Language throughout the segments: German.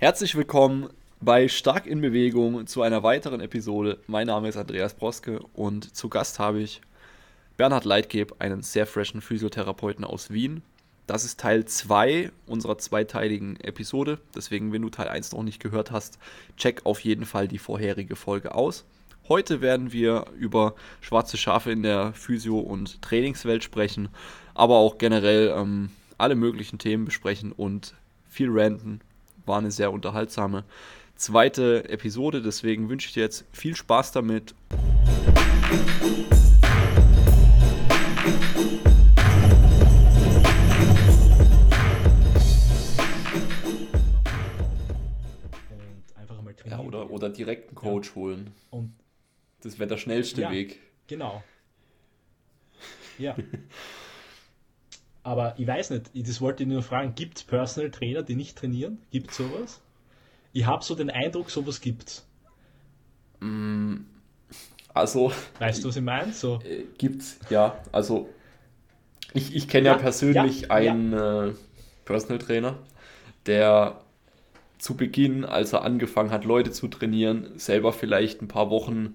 Herzlich willkommen bei Stark in Bewegung zu einer weiteren Episode. Mein Name ist Andreas Broske und zu Gast habe ich Bernhard Leitgeb, einen sehr freshen Physiotherapeuten aus Wien. Das ist Teil 2 unserer zweiteiligen Episode. Deswegen, wenn du Teil 1 noch nicht gehört hast, check auf jeden Fall die vorherige Folge aus. Heute werden wir über schwarze Schafe in der Physio- und Trainingswelt sprechen, aber auch generell ähm, alle möglichen Themen besprechen und viel ranten. War eine sehr unterhaltsame zweite Episode, deswegen wünsche ich dir jetzt viel Spaß damit. Ja, oder, oder direkt einen Coach ja. holen. Und das wäre der schnellste ja, Weg. Genau. Ja. Aber ich weiß nicht, das wollte ich nur fragen, gibt es Personal Trainer, die nicht trainieren? Gibt es sowas? Ich habe so den Eindruck, sowas gibt's. Mm, also. Weißt du, was ich meine? So. Äh, gibt's, ja. Also, ich, ich kenne ja, ja, persönlich ja, einen ja. Äh, Personal Trainer, der zu Beginn, als er angefangen hat, Leute zu trainieren, selber vielleicht ein paar Wochen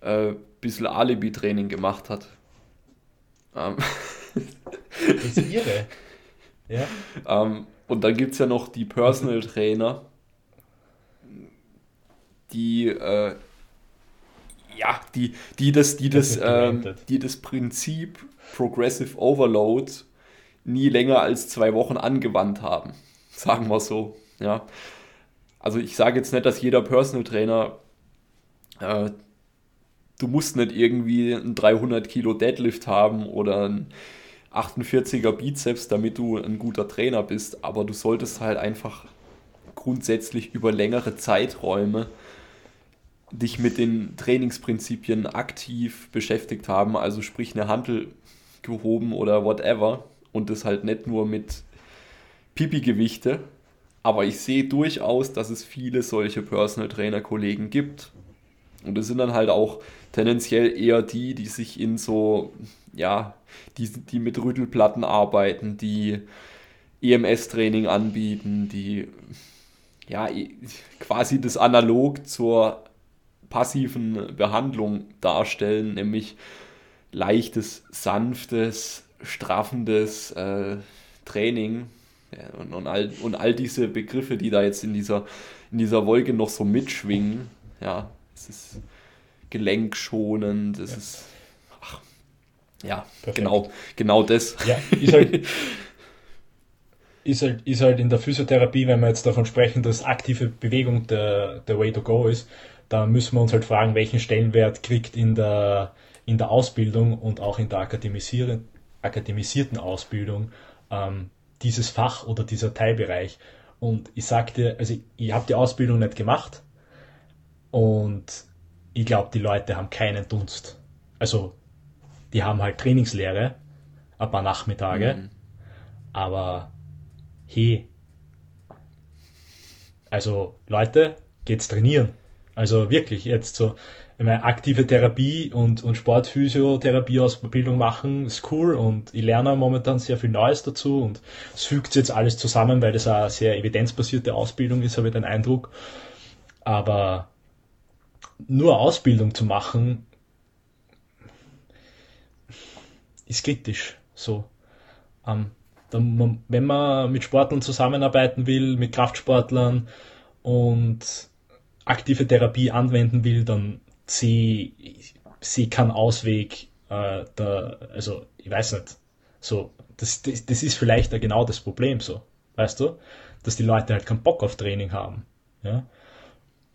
äh, bisschen Alibi-Training gemacht hat. Ähm. Das ist irre. Ja. Ähm, und dann gibt es ja noch die Personal Trainer, die äh, ja, die, die das, die das, ähm, die das Prinzip Progressive Overload nie länger als zwei Wochen angewandt haben. Sagen wir so. Ja. Also ich sage jetzt nicht, dass jeder Personal Trainer, äh, du musst nicht irgendwie ein 300 Kilo Deadlift haben oder ein 48er Bizeps, damit du ein guter Trainer bist, aber du solltest halt einfach grundsätzlich über längere Zeiträume dich mit den Trainingsprinzipien aktiv beschäftigt haben, also sprich eine Handel gehoben oder whatever. Und das halt nicht nur mit Pipi-Gewichte, aber ich sehe durchaus, dass es viele solche Personal Trainer Kollegen gibt. Und das sind dann halt auch tendenziell eher die, die sich in so, ja, die, die mit Rüttelplatten arbeiten, die EMS-Training anbieten, die ja quasi das analog zur passiven Behandlung darstellen, nämlich leichtes, sanftes, straffendes äh, Training, ja, und, und, all, und all diese Begriffe, die da jetzt in dieser, in dieser Wolke noch so mitschwingen, ja, es ist gelenkschonend, es ja. ist, ach, ja, genau, genau das. Ja, ist halt, ist halt, ist halt in der Physiotherapie, wenn wir jetzt davon sprechen, dass aktive Bewegung der, der Way to go ist, da müssen wir uns halt fragen, welchen Stellenwert kriegt in der, in der Ausbildung und auch in der akademisierten Ausbildung ähm, dieses Fach oder dieser Teilbereich. Und ich sagte, also ich, ich habe die Ausbildung nicht gemacht und ich glaube, die Leute haben keinen Dunst. Also die haben halt Trainingslehre, ein paar Nachmittage, mhm. aber hey, also Leute, geht's trainieren. Also wirklich jetzt so, meine, aktive Therapie und, und Sportphysiotherapie-Ausbildung machen, ist cool und ich lerne momentan sehr viel Neues dazu und es fügt jetzt alles zusammen, weil das eine sehr evidenzbasierte Ausbildung ist, habe ich den Eindruck. Aber nur Ausbildung zu machen, ist kritisch. So. Ähm, dann, wenn man mit Sportlern zusammenarbeiten will, mit Kraftsportlern und aktive Therapie anwenden will, dann sie, sie keinen Ausweg, äh, da, also ich weiß nicht, so, das, das, das ist vielleicht genau das Problem so, weißt du, dass die Leute halt keinen Bock auf Training haben, ja.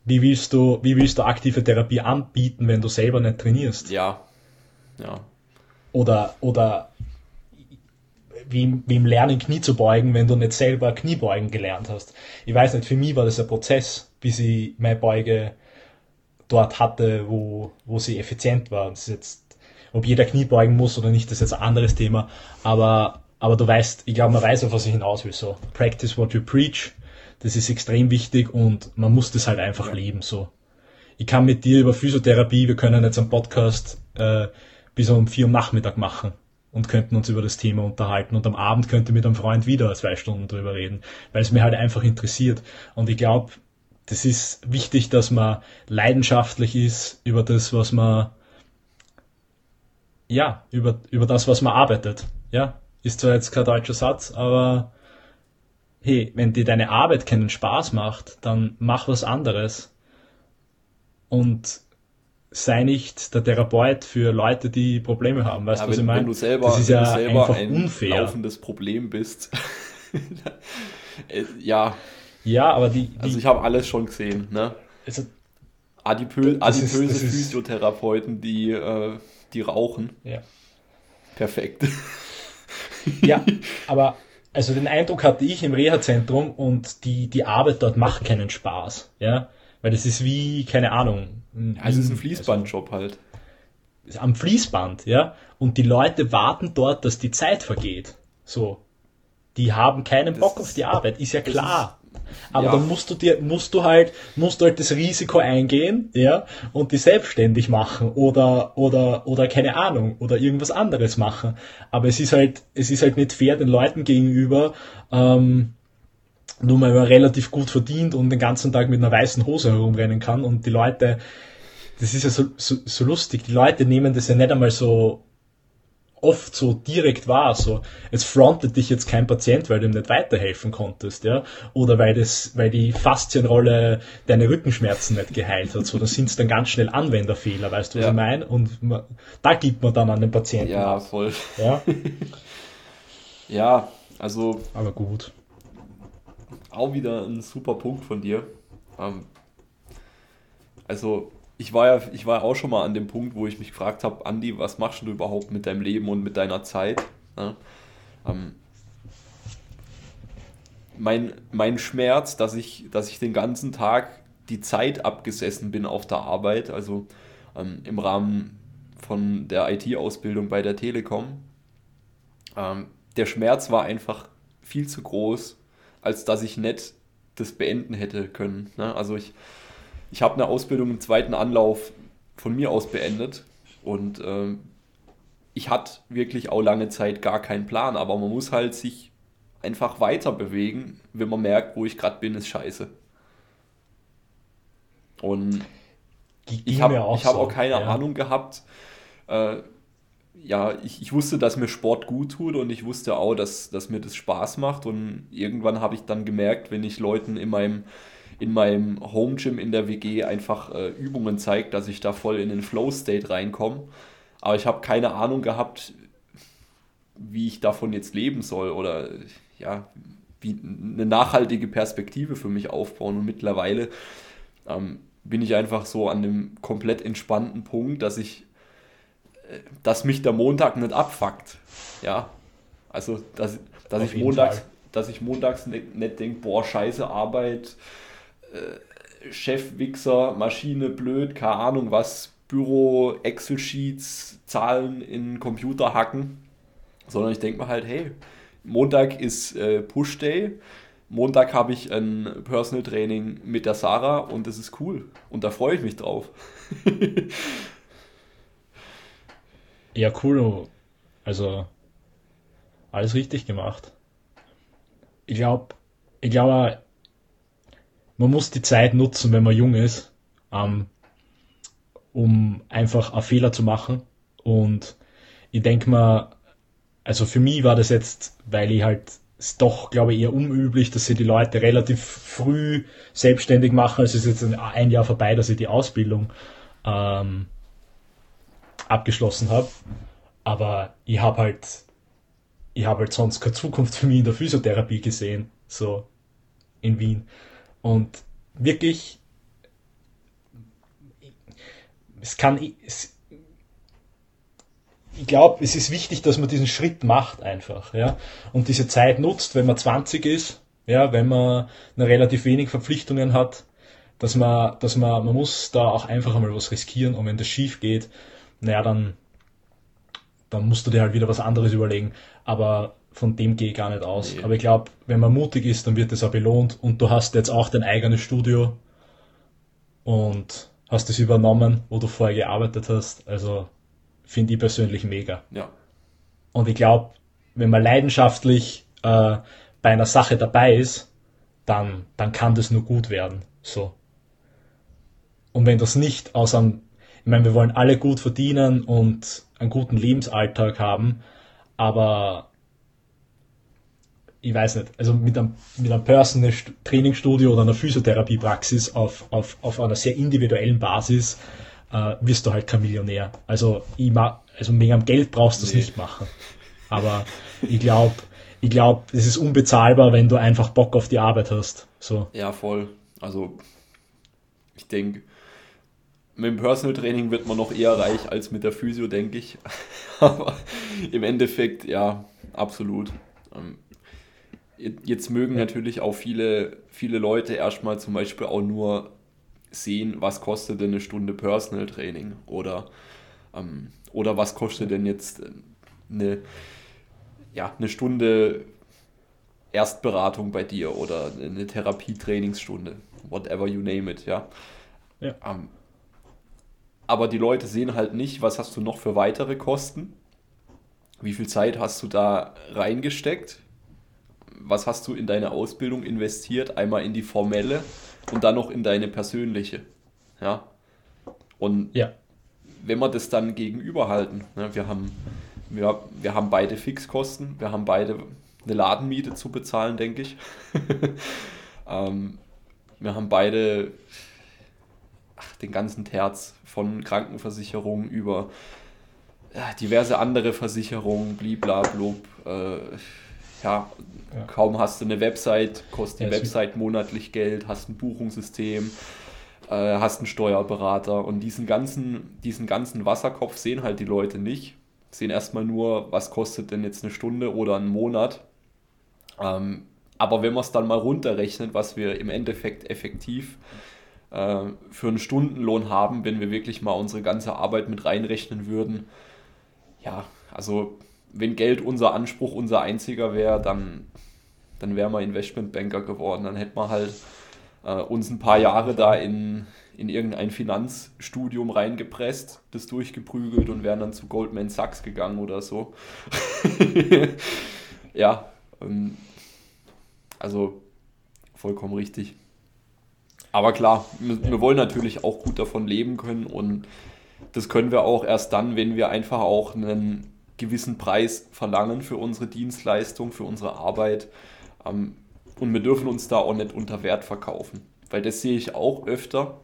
Wie willst du, wie willst du aktive Therapie anbieten, wenn du selber nicht trainierst? Ja, ja. Oder, oder wie, wie im Lernen Knie zu beugen, wenn du nicht selber Kniebeugen gelernt hast. Ich weiß nicht, für mich war das ein Prozess, bis ich meine Beuge dort hatte, wo, wo sie effizient war. Das ist jetzt, ob jeder Knie beugen muss oder nicht, das ist jetzt ein anderes Thema. Aber, aber du weißt, ich glaube, man weiß, auf was ich hinaus will. So, practice what you preach. Das ist extrem wichtig und man muss das halt einfach ja. leben. So, ich kann mit dir über Physiotherapie, wir können jetzt einen Podcast äh, bis um vier Uhr Nachmittag machen. und könnten uns über das Thema unterhalten und am Abend könnte mit einem Freund wieder zwei Stunden drüber reden, weil es mir halt einfach interessiert. Und ich glaube, das ist wichtig, dass man leidenschaftlich ist über das, was man, ja, über, über das, was man arbeitet. Ja, ist zwar jetzt kein deutscher Satz, aber hey, wenn dir deine Arbeit keinen Spaß macht, dann mach was anderes. Und sei nicht der Therapeut für Leute, die Probleme haben. Weißt du, ja, was ich meine? Wenn du selber, das ist ja selber einfach ein unfair. laufendes Problem bist. Äh, ja. Ja, aber die. die also ich habe alles schon gesehen, ne? Also, Adipö adipöse ist, Physiotherapeuten, die, äh, die rauchen. Ja. Perfekt. Ja, aber also den Eindruck hatte ich im Reha-Zentrum und die, die Arbeit dort macht keinen Spaß. Ja. Weil das ist wie, keine Ahnung. Ja, es ist ein Fließbandjob also, halt. Am Fließband, ja. Und die Leute warten dort, dass die Zeit vergeht. So. Die haben keinen Bock das auf die Arbeit, ist ja klar. Aber ja. dann musst du dir, musst du halt, musst du halt das Risiko eingehen, ja, und die selbstständig machen oder, oder, oder keine Ahnung, oder irgendwas anderes machen. Aber es ist halt, es ist halt nicht fair den Leuten gegenüber, ähm, nur weil man relativ gut verdient und den ganzen Tag mit einer weißen Hose herumrennen kann und die Leute, das ist ja so, so, so lustig, die Leute nehmen das ja nicht einmal so oft so direkt wahr, so es frontet dich jetzt kein Patient, weil du ihm nicht weiterhelfen konntest, ja, oder weil das, weil die Faszienrolle deine Rückenschmerzen nicht geheilt hat, so, da sind es dann ganz schnell Anwenderfehler, weißt du, was ja. ich meine? Und man, da gibt man dann an den Patienten. Ja, voll. Ja, ja also. Aber gut auch wieder ein super Punkt von dir. Ähm, also ich war ja, ich war auch schon mal an dem Punkt, wo ich mich gefragt habe, Andi, was machst du überhaupt mit deinem Leben und mit deiner Zeit? Ja? Ähm, mein, mein Schmerz, dass ich, dass ich den ganzen Tag die Zeit abgesessen bin auf der Arbeit, also ähm, im Rahmen von der IT-Ausbildung bei der Telekom. Ähm, der Schmerz war einfach viel zu groß, als dass ich nicht das beenden hätte können. Ne? Also ich, ich habe eine Ausbildung im zweiten Anlauf von mir aus beendet und äh, ich hatte wirklich auch lange Zeit gar keinen Plan, aber man muss halt sich einfach weiter bewegen, wenn man merkt, wo ich gerade bin, ist scheiße. Und ich habe hab so. auch keine ja. Ahnung gehabt, äh, ja, ich, ich wusste, dass mir Sport gut tut und ich wusste auch, dass, dass mir das Spaß macht. Und irgendwann habe ich dann gemerkt, wenn ich Leuten in meinem, in meinem Home Gym in der WG einfach äh, Übungen zeige, dass ich da voll in den Flow-State reinkomme. Aber ich habe keine Ahnung gehabt, wie ich davon jetzt leben soll oder ja, wie eine nachhaltige Perspektive für mich aufbauen. Und mittlerweile ähm, bin ich einfach so an dem komplett entspannten Punkt, dass ich dass mich der Montag nicht abfuckt. Ja, also dass, dass, ich, montags, dass ich montags nicht, nicht denke, boah, scheiße Arbeit, äh, Chefwichser, Maschine blöd, keine Ahnung was, Büro, Excel-Sheets, Zahlen in Computer hacken, sondern ich denke mir halt, hey, Montag ist äh, Push-Day, Montag habe ich ein Personal Training mit der Sarah und das ist cool und da freue ich mich drauf. Ja, cool. Also, alles richtig gemacht. Ich glaube, ich glaube, man muss die Zeit nutzen, wenn man jung ist, ähm, um einfach einen Fehler zu machen. Und ich denke mal, also für mich war das jetzt, weil ich halt ist doch, glaube ich, eher unüblich, dass sie die Leute relativ früh selbstständig machen. Es ist jetzt ein Jahr vorbei, dass ich die Ausbildung ähm, abgeschlossen habe. Aber ich habe halt, ich habe halt sonst keine Zukunft für mich in der Physiotherapie gesehen, so in Wien. Und wirklich, es kann, es, ich glaube, es ist wichtig, dass man diesen Schritt macht einfach, ja, und diese Zeit nutzt, wenn man 20 ist, ja, wenn man noch relativ wenig Verpflichtungen hat, dass man, dass man, man muss da auch einfach einmal was riskieren und wenn das schief geht, naja, dann, dann musst du dir halt wieder was anderes überlegen. Aber von dem gehe ich gar nicht aus. Nee. Aber ich glaube, wenn man mutig ist, dann wird das auch belohnt und du hast jetzt auch dein eigenes Studio und hast es übernommen, wo du vorher gearbeitet hast. Also finde ich persönlich mega. Ja. Und ich glaube, wenn man leidenschaftlich äh, bei einer Sache dabei ist, dann, dann kann das nur gut werden. So. Und wenn das nicht aus einem, ich meine, wir wollen alle gut verdienen und einen guten Lebensalltag haben, aber ich weiß nicht, also mit einem, mit einem Personal Trainingsstudio oder einer Physiotherapiepraxis auf, auf, auf einer sehr individuellen Basis äh, wirst du halt kein Millionär. Also, ich ma, also wegen am Geld brauchst du es nee. nicht machen. Aber ich glaube, ich glaube, es ist unbezahlbar, wenn du einfach Bock auf die Arbeit hast. So. Ja, voll. Also, ich denke, mit dem Personal Training wird man noch eher reich als mit der Physio, denke ich. Aber im Endeffekt, ja, absolut. Ähm, jetzt mögen natürlich auch viele, viele Leute erstmal zum Beispiel auch nur sehen, was kostet denn eine Stunde Personal Training oder, ähm, oder was kostet denn jetzt eine, ja, eine Stunde Erstberatung bei dir oder eine Therapietrainingsstunde, whatever you name it, ja. ja. Ähm, aber die Leute sehen halt nicht, was hast du noch für weitere Kosten, wie viel Zeit hast du da reingesteckt, was hast du in deine Ausbildung investiert, einmal in die formelle und dann noch in deine persönliche. Ja. Und ja. wenn wir das dann gegenüberhalten, ne, wir, haben, wir, wir haben beide Fixkosten, wir haben beide eine Ladenmiete zu bezahlen, denke ich. ähm, wir haben beide ach, den ganzen Terz von Krankenversicherung über ja, diverse andere Versicherungen, bliblablub. Äh, ja, ja, kaum hast du eine Website, kostet die Website monatlich Geld, hast ein Buchungssystem, äh, hast einen Steuerberater und diesen ganzen, diesen ganzen Wasserkopf sehen halt die Leute nicht. Sehen erstmal nur, was kostet denn jetzt eine Stunde oder einen Monat. Ähm, aber wenn man es dann mal runterrechnet, was wir im Endeffekt effektiv äh, für einen Stundenlohn haben, wenn wir wirklich mal unsere ganze Arbeit mit reinrechnen würden, ja, also wenn Geld unser Anspruch, unser einziger wäre, dann, dann wären wir Investmentbanker geworden. Dann hätten wir halt äh, uns ein paar Jahre da in, in irgendein Finanzstudium reingepresst, das durchgeprügelt und wären dann zu Goldman Sachs gegangen oder so. ja, ähm, also vollkommen richtig. Aber klar, wir, wir wollen natürlich auch gut davon leben können und das können wir auch erst dann, wenn wir einfach auch einen gewissen Preis verlangen für unsere Dienstleistung, für unsere Arbeit. Ähm, und wir dürfen uns da auch nicht unter Wert verkaufen. Weil das sehe ich auch öfter,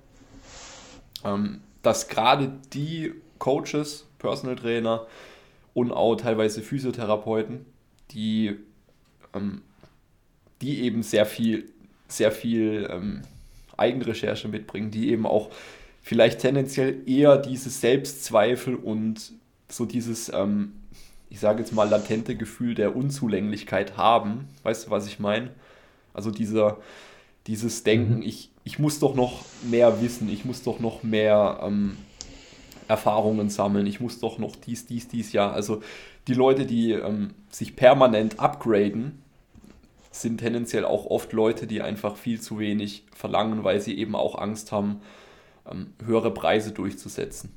ähm, dass gerade die Coaches, Personal Trainer und auch teilweise Physiotherapeuten, die, ähm, die eben sehr viel, sehr viel Eigenrecherche mitbringen, die eben auch vielleicht tendenziell eher diese Selbstzweifel und so dieses ähm, ich sage jetzt mal, latente Gefühl der Unzulänglichkeit haben. Weißt du, was ich meine? Also dieser, dieses Denken, mhm. ich, ich muss doch noch mehr wissen, ich muss doch noch mehr ähm, Erfahrungen sammeln, ich muss doch noch dies, dies, dies, ja. Also die Leute, die ähm, sich permanent upgraden, sind tendenziell auch oft Leute, die einfach viel zu wenig verlangen, weil sie eben auch Angst haben, ähm, höhere Preise durchzusetzen.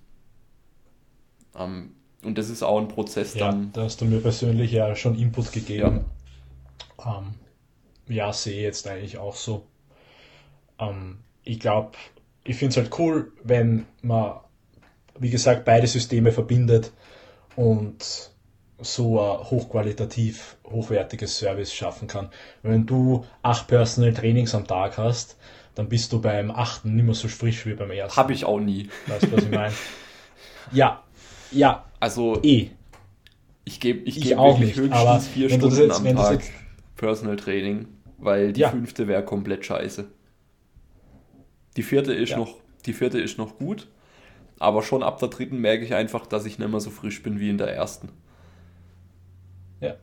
Ähm, und das ist auch ein Prozess ja, dann. Da hast du mir persönlich ja schon Input gegeben. Ja, ähm, ja sehe jetzt eigentlich auch so. Ähm, ich glaube, ich finde es halt cool, wenn man, wie gesagt, beide Systeme verbindet und so ein hochqualitativ hochwertiges Service schaffen kann. Wenn du acht Personal Trainings am Tag hast, dann bist du beim achten nicht mehr so frisch wie beim ersten. Habe ich auch nie. Weißt du, was ich meine? ja, ja, also eh. Ich gebe ich, ich geb auch nicht, höchstens vier Stunden jetzt, am Tag Personal Training, weil die ja. fünfte wäre komplett scheiße. Die vierte ist ja. noch, die vierte ist noch gut, aber schon ab der dritten merke ich einfach, dass ich nicht mehr so frisch bin wie in der ersten. Ja.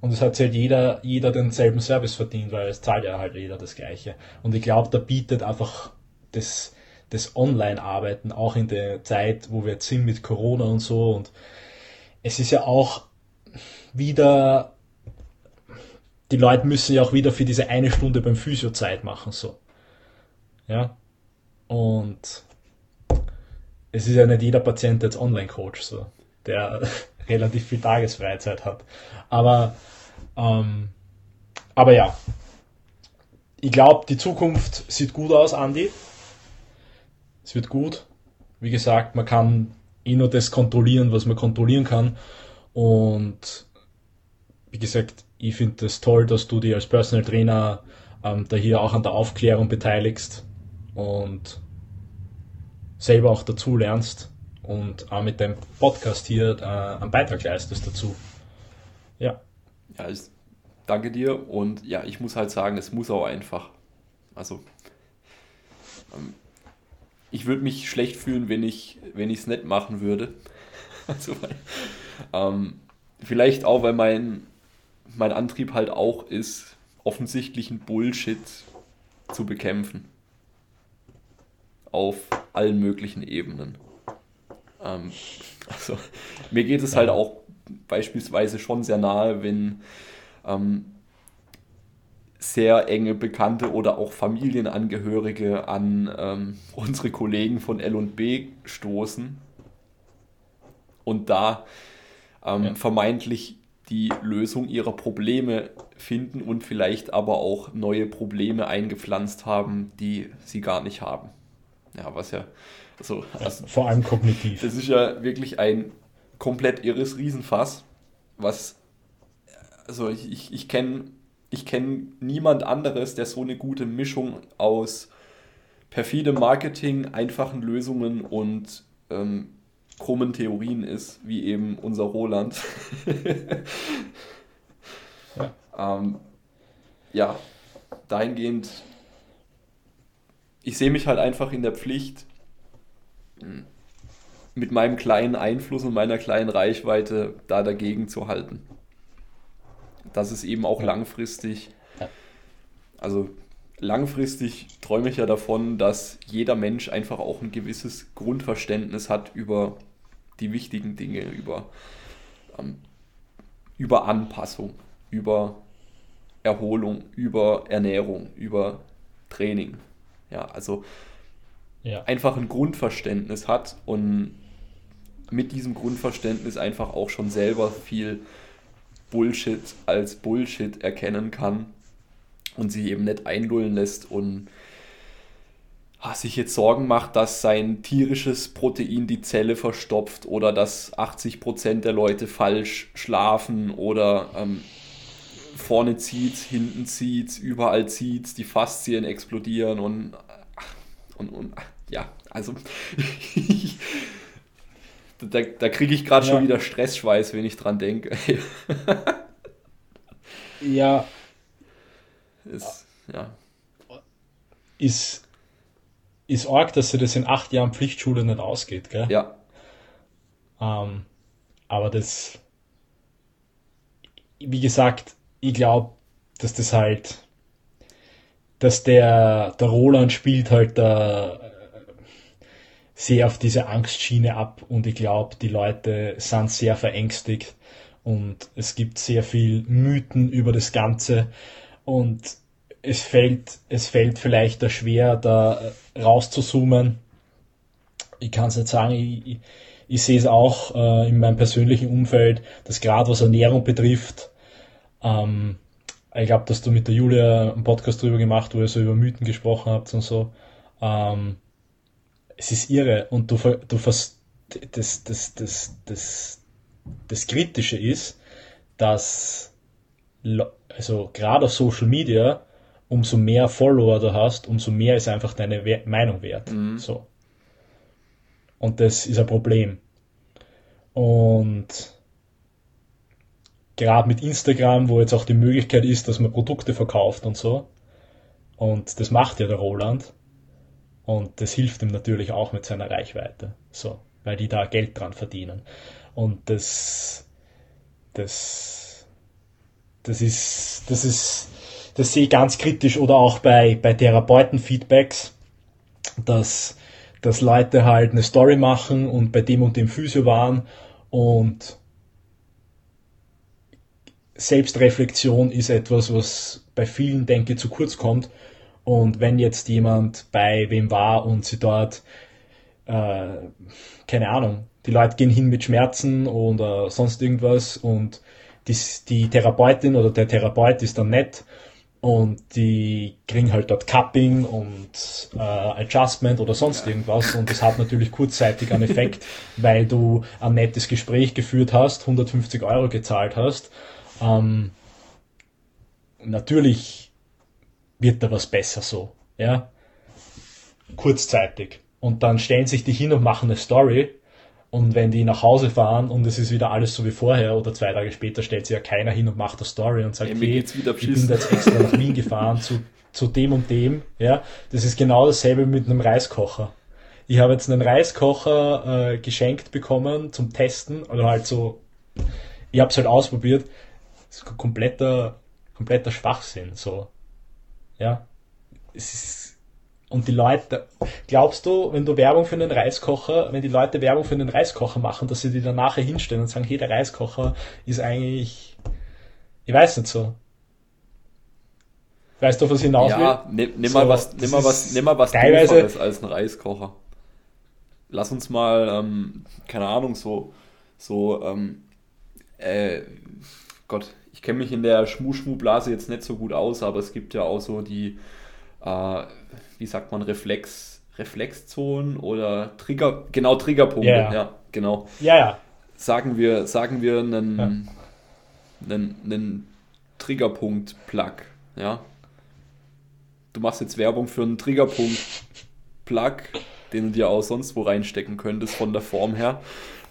Und es hat halt jeder, jeder denselben Service verdient, weil es zahlt ja halt jeder das Gleiche. Und ich glaube, da bietet einfach das, das Online-Arbeiten, auch in der Zeit, wo wir jetzt sind mit Corona und so. Und es ist ja auch wieder, die Leute müssen ja auch wieder für diese eine Stunde beim Physio Zeit machen, so. Ja. Und es ist ja nicht jeder Patient jetzt Online-Coach, so. Der relativ viel Tagesfreizeit hat. Aber, ähm, aber ja, ich glaube, die Zukunft sieht gut aus, Andi. Es wird gut. Wie gesagt, man kann eh nur das kontrollieren, was man kontrollieren kann. Und wie gesagt, ich finde es das toll, dass du dich als Personal Trainer ähm, da hier auch an der Aufklärung beteiligst und selber auch dazu lernst und auch mit dem Podcast hier äh, einen Beitrag leistest dazu. Ja. Ja, ich danke dir und ja, ich muss halt sagen, es muss auch einfach. Also, ähm, ich würde mich schlecht fühlen, wenn ich wenn es nicht machen würde. also, ähm, vielleicht auch, weil mein, mein Antrieb halt auch ist, offensichtlichen Bullshit zu bekämpfen. Auf allen möglichen Ebenen. Ähm, also, mir geht es halt auch beispielsweise schon sehr nahe, wenn ähm, sehr enge Bekannte oder auch Familienangehörige an ähm, unsere Kollegen von LB stoßen und da ähm, ja. vermeintlich die Lösung ihrer Probleme finden und vielleicht aber auch neue Probleme eingepflanzt haben, die sie gar nicht haben. Ja, was ja so. Also, Vor allem kognitiv. Das ist ja wirklich ein komplett irres Riesenfass, was. Also, ich, ich, ich kenne ich kenn niemand anderes, der so eine gute Mischung aus perfidem Marketing, einfachen Lösungen und ähm, krummen Theorien ist, wie eben unser Roland. ja. Ähm, ja, dahingehend, ich sehe mich halt einfach in der Pflicht, mit meinem kleinen Einfluss und meiner kleinen Reichweite da dagegen zu halten. Dass es eben auch langfristig, also langfristig träume ich ja davon, dass jeder Mensch einfach auch ein gewisses Grundverständnis hat über die wichtigen Dinge, über, ähm, über Anpassung, über Erholung, über Ernährung, über Training. Ja, also ja. einfach ein Grundverständnis hat und mit diesem Grundverständnis einfach auch schon selber viel Bullshit als Bullshit erkennen kann und sich eben nicht einlullen lässt und ah, sich jetzt Sorgen macht, dass sein tierisches Protein die Zelle verstopft oder dass 80% der Leute falsch schlafen oder ähm, vorne zieht, hinten zieht, überall zieht, die Faszien explodieren und, und, und ja, also da, da kriege ich gerade ja. schon wieder Stressschweiß, wenn ich dran denke. ja. Ist, ja. Ist, ist arg, dass sie das in acht Jahren Pflichtschule nicht ausgeht, gell? Ja. Ähm, aber das, wie gesagt, ich glaube, dass das halt, dass der, der Roland spielt halt da sehr auf diese Angstschiene ab und ich glaube, die Leute sind sehr verängstigt und es gibt sehr viel Mythen über das Ganze und es fällt, es fällt vielleicht da schwer, da rauszuzoomen. Ich kann es nicht sagen, ich, ich, sehe es auch äh, in meinem persönlichen Umfeld, dass gerade was Ernährung betrifft, ähm, ich glaube, dass du mit der Julia einen Podcast drüber gemacht, wo ihr so über Mythen gesprochen habt und so. Ähm, es ist irre und du, du das, das, das, das, das Kritische ist, dass also gerade auf Social Media umso mehr Follower du hast, umso mehr ist einfach deine We Meinung wert. Mhm. So. Und das ist ein Problem. Und gerade mit Instagram, wo jetzt auch die Möglichkeit ist, dass man Produkte verkauft und so. Und das macht ja der Roland. Und das hilft ihm natürlich auch mit seiner Reichweite. So, weil die da Geld dran verdienen. Und das, das, das ist, das ist, das sehe ich ganz kritisch oder auch bei, bei Therapeuten-Feedbacks, dass, dass Leute halt eine Story machen und bei dem und dem Physio waren und Selbstreflexion ist etwas, was bei vielen, denke ich, zu kurz kommt und wenn jetzt jemand bei wem war und sie dort, äh, keine Ahnung, die Leute gehen hin mit Schmerzen oder sonst irgendwas und die, die Therapeutin oder der Therapeut ist dann nett und die kriegen halt dort Cupping und äh, Adjustment oder sonst irgendwas und das hat natürlich kurzzeitig einen Effekt, weil du ein nettes Gespräch geführt hast, 150 Euro gezahlt hast. Ähm, natürlich wird da was besser so, ja, kurzzeitig. Und dann stellen sich die hin und machen eine Story und wenn die nach Hause fahren und es ist wieder alles so wie vorher oder zwei Tage später stellt sich ja keiner hin und macht eine Story und sagt, ja, hey, ich bin jetzt extra nach Wien gefahren zu, zu dem und dem. Ja, das ist genau dasselbe mit einem Reiskocher. Ich habe jetzt einen Reiskocher äh, geschenkt bekommen zum Testen oder halt so, ich habe es halt ausprobiert. Das ist kompletter, kompletter Schwachsinn. So, ja, es ist und die Leute, glaubst du, wenn du Werbung für einen Reiskocher, wenn die Leute Werbung für einen Reiskocher machen, dass sie die dann nachher hinstellen und sagen, hey, der Reiskocher ist eigentlich, ich weiß nicht so. Weißt du, was ich hinaus will? Ja, nimm, nimm so, mal was, nimm mal was, nimm mal was teilweise, als ein Reiskocher. Lass uns mal, ähm, keine Ahnung, so, so, ähm, äh, Gott, ich kenne mich in der Schmu-Schmu-Blase jetzt nicht so gut aus, aber es gibt ja auch so die, äh, wie sagt man, Reflex, Reflexzonen oder Trigger, genau, Triggerpunkte, yeah. ja, genau. Ja, ja. Sagen wir, sagen wir einen, ja. einen, einen Triggerpunkt-Plug, ja. Du machst jetzt Werbung für einen Triggerpunkt-Plug, den du dir auch sonst wo reinstecken könntest von der Form her.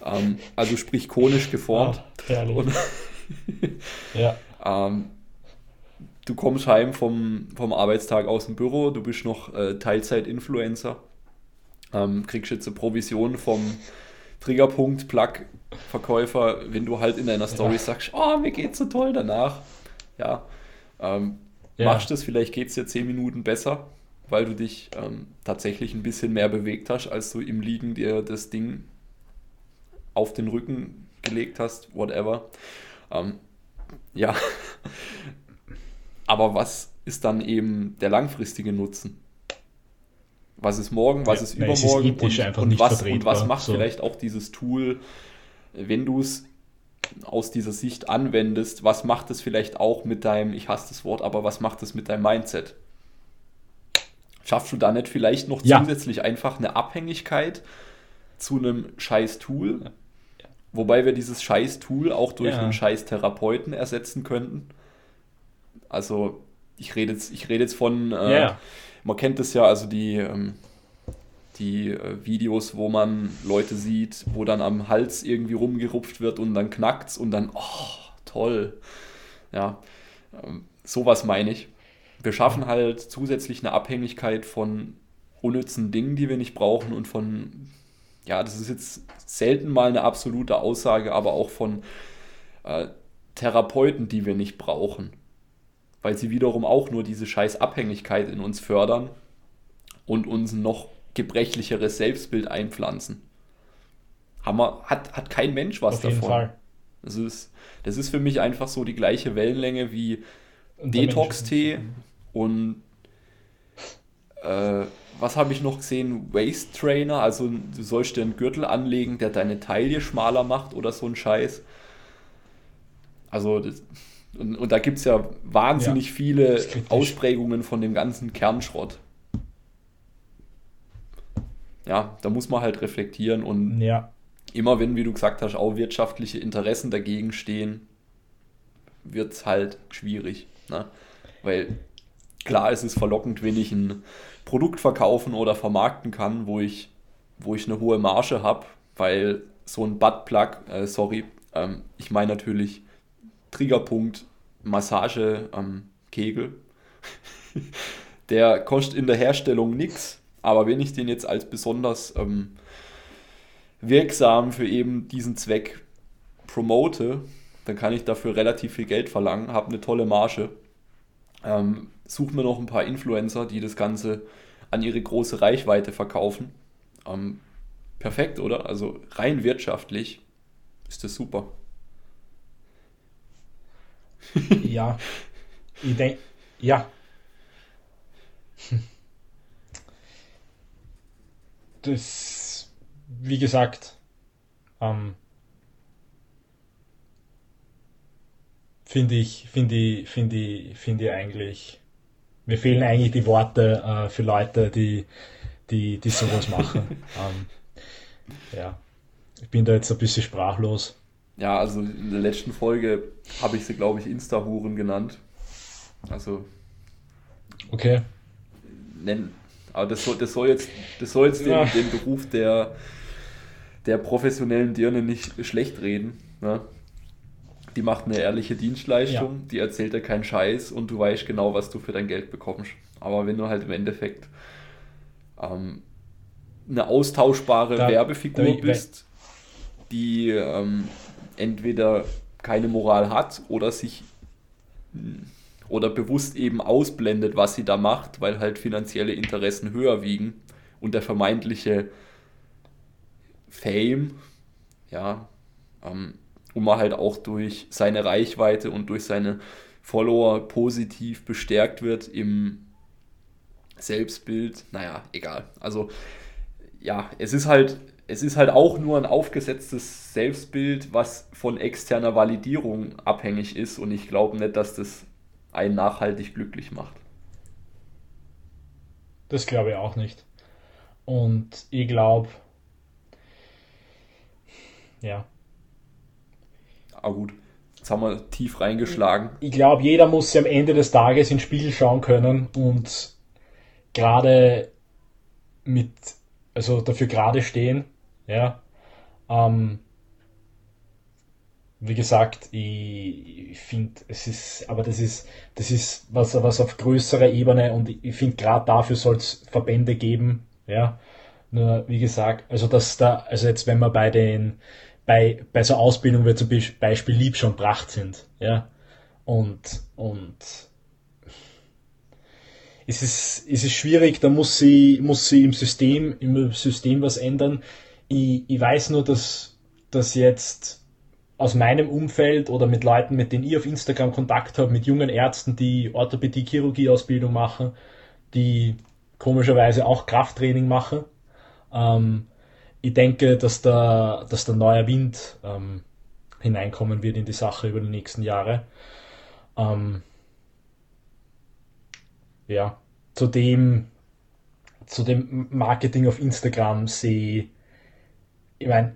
Ähm, also sprich konisch geformt. Ja, Und, ja. Ähm, du kommst heim vom, vom Arbeitstag aus dem Büro, du bist noch äh, Teilzeit-Influencer, ähm, kriegst jetzt eine Provision vom Triggerpunkt, Plug-Verkäufer, wenn du halt in deiner Story ja. sagst, oh, mir geht's so toll danach. Ja, ähm, ja. machst das, vielleicht geht es dir zehn Minuten besser, weil du dich ähm, tatsächlich ein bisschen mehr bewegt hast, als du im Liegen dir das Ding auf den Rücken gelegt hast, whatever. Ähm, ja, aber was ist dann eben der langfristige Nutzen? Was ist morgen, was ja, ist übermorgen ist und, und, was, und, was, macht so. vielleicht auch dieses Tool, wenn du es aus dieser Sicht anwendest, was macht es vielleicht auch mit deinem, ich hasse das Wort, aber was macht es mit deinem Mindset? Schaffst du da nicht vielleicht noch ja. zusätzlich einfach eine Abhängigkeit zu einem scheiß Tool? Ja. Wobei wir dieses scheiß Tool auch durch einen scheiß Therapeuten ersetzen könnten. Also ich rede jetzt, ich rede jetzt von, äh, yeah. man kennt das ja, also die, ähm, die äh, Videos, wo man Leute sieht, wo dann am Hals irgendwie rumgerupft wird und dann knackt's und dann, oh, toll. Ja, ähm, sowas meine ich. Wir schaffen halt zusätzlich eine Abhängigkeit von unnützen Dingen, die wir nicht brauchen und von, ja, das ist jetzt selten mal eine absolute Aussage, aber auch von äh, Therapeuten, die wir nicht brauchen weil sie wiederum auch nur diese scheiß Abhängigkeit in uns fördern und uns ein noch gebrechlicheres Selbstbild einpflanzen. Hammer, hat, hat kein Mensch was Auf davon. Jeden Fall. Das ist, das ist für mich einfach so die gleiche Wellenlänge wie Detox-Tee und äh, was habe ich noch gesehen? Waist Trainer, also du sollst dir einen Gürtel anlegen, der deine Taille schmaler macht oder so ein Scheiß. Also das, und, und da gibt es ja wahnsinnig ja, viele Ausprägungen von dem ganzen Kernschrott. Ja, da muss man halt reflektieren und ja. immer wenn, wie du gesagt hast, auch wirtschaftliche Interessen dagegen stehen, wird es halt schwierig. Ne? Weil klar, es ist verlockend, wenn ich ein Produkt verkaufen oder vermarkten kann, wo ich, wo ich eine hohe Marge habe, weil so ein Buttplug, äh, sorry, ähm, ich meine natürlich Triggerpunkt Massage am Kegel. der kostet in der Herstellung nichts, aber wenn ich den jetzt als besonders ähm, wirksam für eben diesen Zweck promote, dann kann ich dafür relativ viel Geld verlangen, habe eine tolle Marge. Ähm, suche mir noch ein paar Influencer, die das Ganze an ihre große Reichweite verkaufen. Ähm, perfekt, oder? Also rein wirtschaftlich ist das super ja, ich denke, ja. Das, wie gesagt, Ähm, finde ich, finde ich, finde ich, finde ich eigentlich, mir fehlen eigentlich die Worte äh, für Leute, die, die, die sowas machen. ähm, ja, ich bin da jetzt ein bisschen sprachlos. Ja, also in der letzten Folge habe ich sie, glaube ich, Insta-Huren genannt. Also. Okay. Nennen. Aber das soll, das soll jetzt, das soll jetzt ja. den, den, Beruf der, der professionellen Dirne nicht schlecht reden. Ne? Die macht eine ehrliche Dienstleistung, ja. die erzählt dir keinen Scheiß und du weißt genau, was du für dein Geld bekommst. Aber wenn du halt im Endeffekt ähm, eine austauschbare da, Werbefigur da, bist, die ähm, entweder keine Moral hat oder sich oder bewusst eben ausblendet, was sie da macht, weil halt finanzielle Interessen höher wiegen und der vermeintliche Fame, ja, ähm, um er halt auch durch seine Reichweite und durch seine Follower positiv bestärkt wird im Selbstbild. Naja, egal. Also ja, es ist halt, es ist halt auch nur ein aufgesetztes Selbstbild, was von externer Validierung abhängig ist und ich glaube nicht, dass das einen nachhaltig glücklich macht. Das glaube ich auch nicht. Und ich glaube, ja, Ah gut, jetzt haben wir tief reingeschlagen. Ich glaube, jeder muss am Ende des Tages ins Spiegel schauen können und gerade mit, also dafür gerade stehen, ja. Ähm, wie gesagt, ich, ich finde, es ist, aber das ist, das ist was, was auf größerer Ebene und ich finde, gerade dafür soll es Verbände geben, ja. Nur, wie gesagt, also dass da, also jetzt, wenn man bei den, bei, bei so Ausbildung wie zum Beispiel lieb schon Pracht sind. Ja? Und, und es ist, es ist schwierig, da muss sie, muss sie im System, im System was ändern. Ich, ich weiß nur, dass, dass jetzt aus meinem Umfeld oder mit Leuten, mit denen ich auf Instagram Kontakt habe, mit jungen Ärzten, die Orthopädie-Chirurgie-Ausbildung machen, die komischerweise auch Krafttraining machen, ähm, ich denke, dass da, dass der neue Wind ähm, hineinkommen wird in die Sache über die nächsten Jahre. Ähm, ja, zu dem, zu dem Marketing auf Instagram sehe ich meine,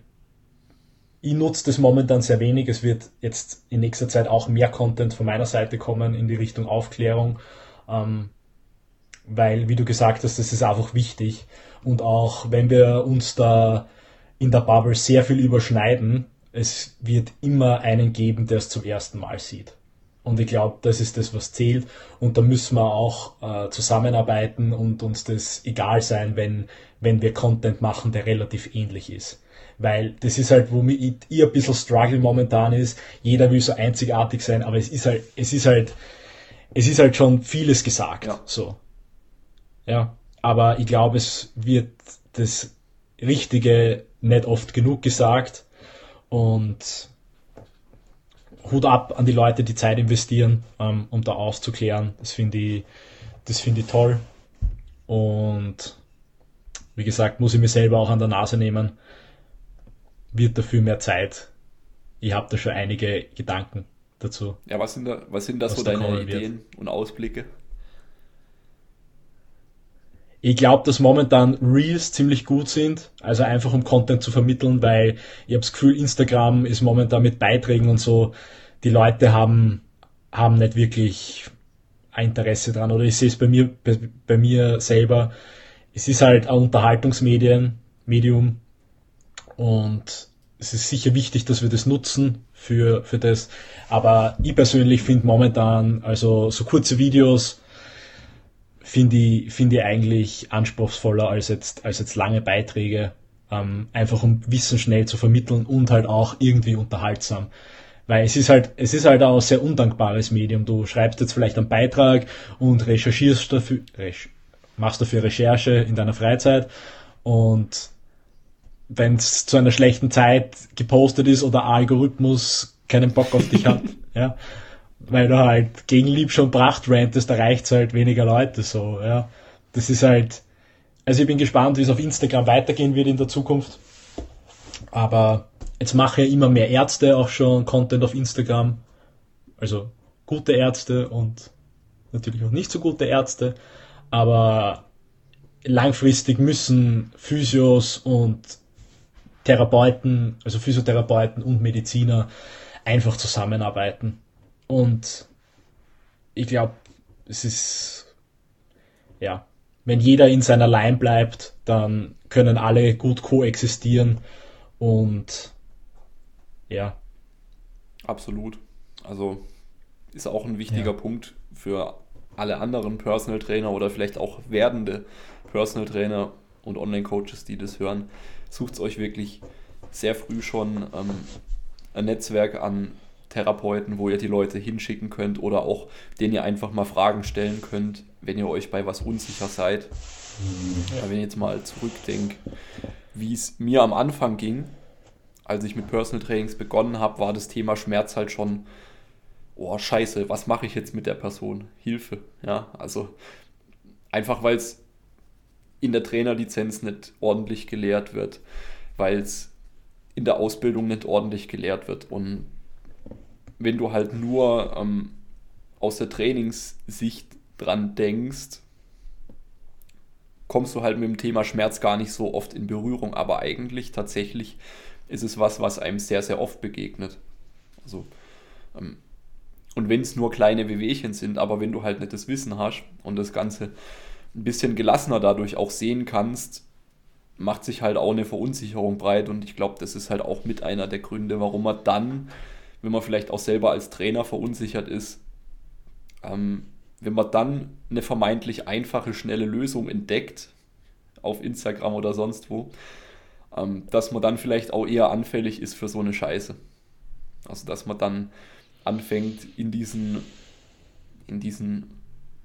ich nutze das momentan sehr wenig. Es wird jetzt in nächster Zeit auch mehr Content von meiner Seite kommen in die Richtung Aufklärung, ähm, weil, wie du gesagt hast, das ist einfach wichtig. Und auch wenn wir uns da in der Bubble sehr viel überschneiden, es wird immer einen geben, der es zum ersten Mal sieht. Und ich glaube, das ist das, was zählt. Und da müssen wir auch äh, zusammenarbeiten und uns das egal sein, wenn, wenn wir Content machen, der relativ ähnlich ist. Weil das ist halt, wo ich, ich ein bisschen struggle momentan ist. Jeder will so einzigartig sein, aber es ist halt, es ist halt, es ist halt schon vieles gesagt. Ja. So. Ja aber ich glaube, es wird das Richtige nicht oft genug gesagt und Hut ab an die Leute, die Zeit investieren, ähm, um da aufzuklären. Das finde ich, das finde ich toll. Und wie gesagt, muss ich mir selber auch an der Nase nehmen. Wird dafür mehr Zeit. Ich habe da schon einige Gedanken dazu. Ja, was sind da, was sind da so deine Ideen wird. und Ausblicke? Ich glaube, dass momentan Reels ziemlich gut sind, also einfach um Content zu vermitteln, weil ich habe das Gefühl, Instagram ist momentan mit Beiträgen und so, die Leute haben, haben nicht wirklich ein Interesse dran. Oder ich sehe es bei mir, bei, bei mir selber, es ist halt ein Unterhaltungsmedium Medium und es ist sicher wichtig, dass wir das nutzen für, für das. Aber ich persönlich finde momentan, also so kurze Videos, finde ich, finde ich eigentlich anspruchsvoller als jetzt, als jetzt lange Beiträge, ähm, einfach um Wissen schnell zu vermitteln und halt auch irgendwie unterhaltsam. Weil es ist halt, es ist halt auch ein sehr undankbares Medium. Du schreibst jetzt vielleicht einen Beitrag und recherchierst dafür, rech, machst dafür Recherche in deiner Freizeit und wenn es zu einer schlechten Zeit gepostet ist oder Algorithmus keinen Bock auf dich hat, ja, weil du halt gegen Lieb schon Pracht rantest, da reicht's halt weniger Leute so, ja. Das ist halt, also ich bin gespannt, wie es auf Instagram weitergehen wird in der Zukunft. Aber jetzt machen ja immer mehr Ärzte auch schon Content auf Instagram. Also gute Ärzte und natürlich auch nicht so gute Ärzte. Aber langfristig müssen Physios und Therapeuten, also Physiotherapeuten und Mediziner einfach zusammenarbeiten. Und ich glaube, es ist, ja, wenn jeder in seiner Line bleibt, dann können alle gut koexistieren und ja. Absolut. Also ist auch ein wichtiger ja. Punkt für alle anderen Personal Trainer oder vielleicht auch werdende Personal Trainer und Online-Coaches, die das hören. Sucht es euch wirklich sehr früh schon ähm, ein Netzwerk an Therapeuten, wo ihr die Leute hinschicken könnt oder auch denen ihr einfach mal Fragen stellen könnt, wenn ihr euch bei was unsicher seid. Ja. Wenn ich jetzt mal zurückdenke, wie es mir am Anfang ging, als ich mit Personal Trainings begonnen habe, war das Thema Schmerz halt schon, oh scheiße, was mache ich jetzt mit der Person? Hilfe. Ja, also einfach weil es in der Trainerlizenz nicht ordentlich gelehrt wird, weil es in der Ausbildung nicht ordentlich gelehrt wird. Und wenn du halt nur ähm, aus der Trainingssicht dran denkst, kommst du halt mit dem Thema Schmerz gar nicht so oft in Berührung. Aber eigentlich tatsächlich ist es was, was einem sehr, sehr oft begegnet. Also, ähm, und wenn es nur kleine Wehwehchen sind, aber wenn du halt nicht das Wissen hast und das Ganze ein bisschen gelassener dadurch auch sehen kannst, macht sich halt auch eine Verunsicherung breit und ich glaube, das ist halt auch mit einer der Gründe, warum man dann, wenn man vielleicht auch selber als Trainer verunsichert ist, ähm, wenn man dann eine vermeintlich einfache, schnelle Lösung entdeckt, auf Instagram oder sonst wo, ähm, dass man dann vielleicht auch eher anfällig ist für so eine Scheiße. Also dass man dann anfängt, in diesen, in diesen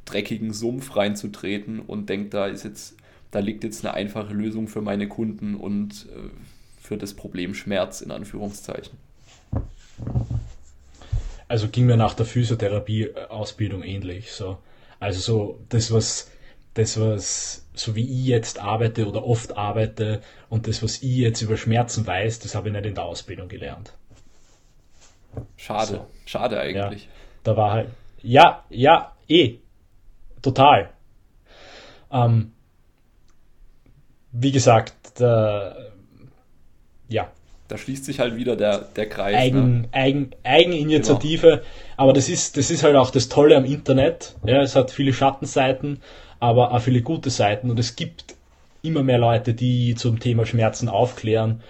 dreckigen Sumpf reinzutreten und denkt, da ist jetzt da liegt jetzt eine einfache Lösung für meine Kunden und äh, für das Problem Schmerz in Anführungszeichen. Also ging mir nach der Physiotherapie-Ausbildung ähnlich. So. Also so das, was das, was so wie ich jetzt arbeite oder oft arbeite und das, was ich jetzt über Schmerzen weiß, das habe ich nicht in der Ausbildung gelernt. Schade, so. schade eigentlich. Ja, da war halt, ja, ja, eh, total. Ähm, wie gesagt, äh, ja. Da schließt sich halt wieder der, der Kreis. Eigen, ne? Eigen, Eigeninitiative. Genau. Aber das ist, das ist halt auch das Tolle am Internet. Ja, es hat viele Schattenseiten, aber auch viele gute Seiten. Und es gibt immer mehr Leute, die zum Thema Schmerzen aufklären.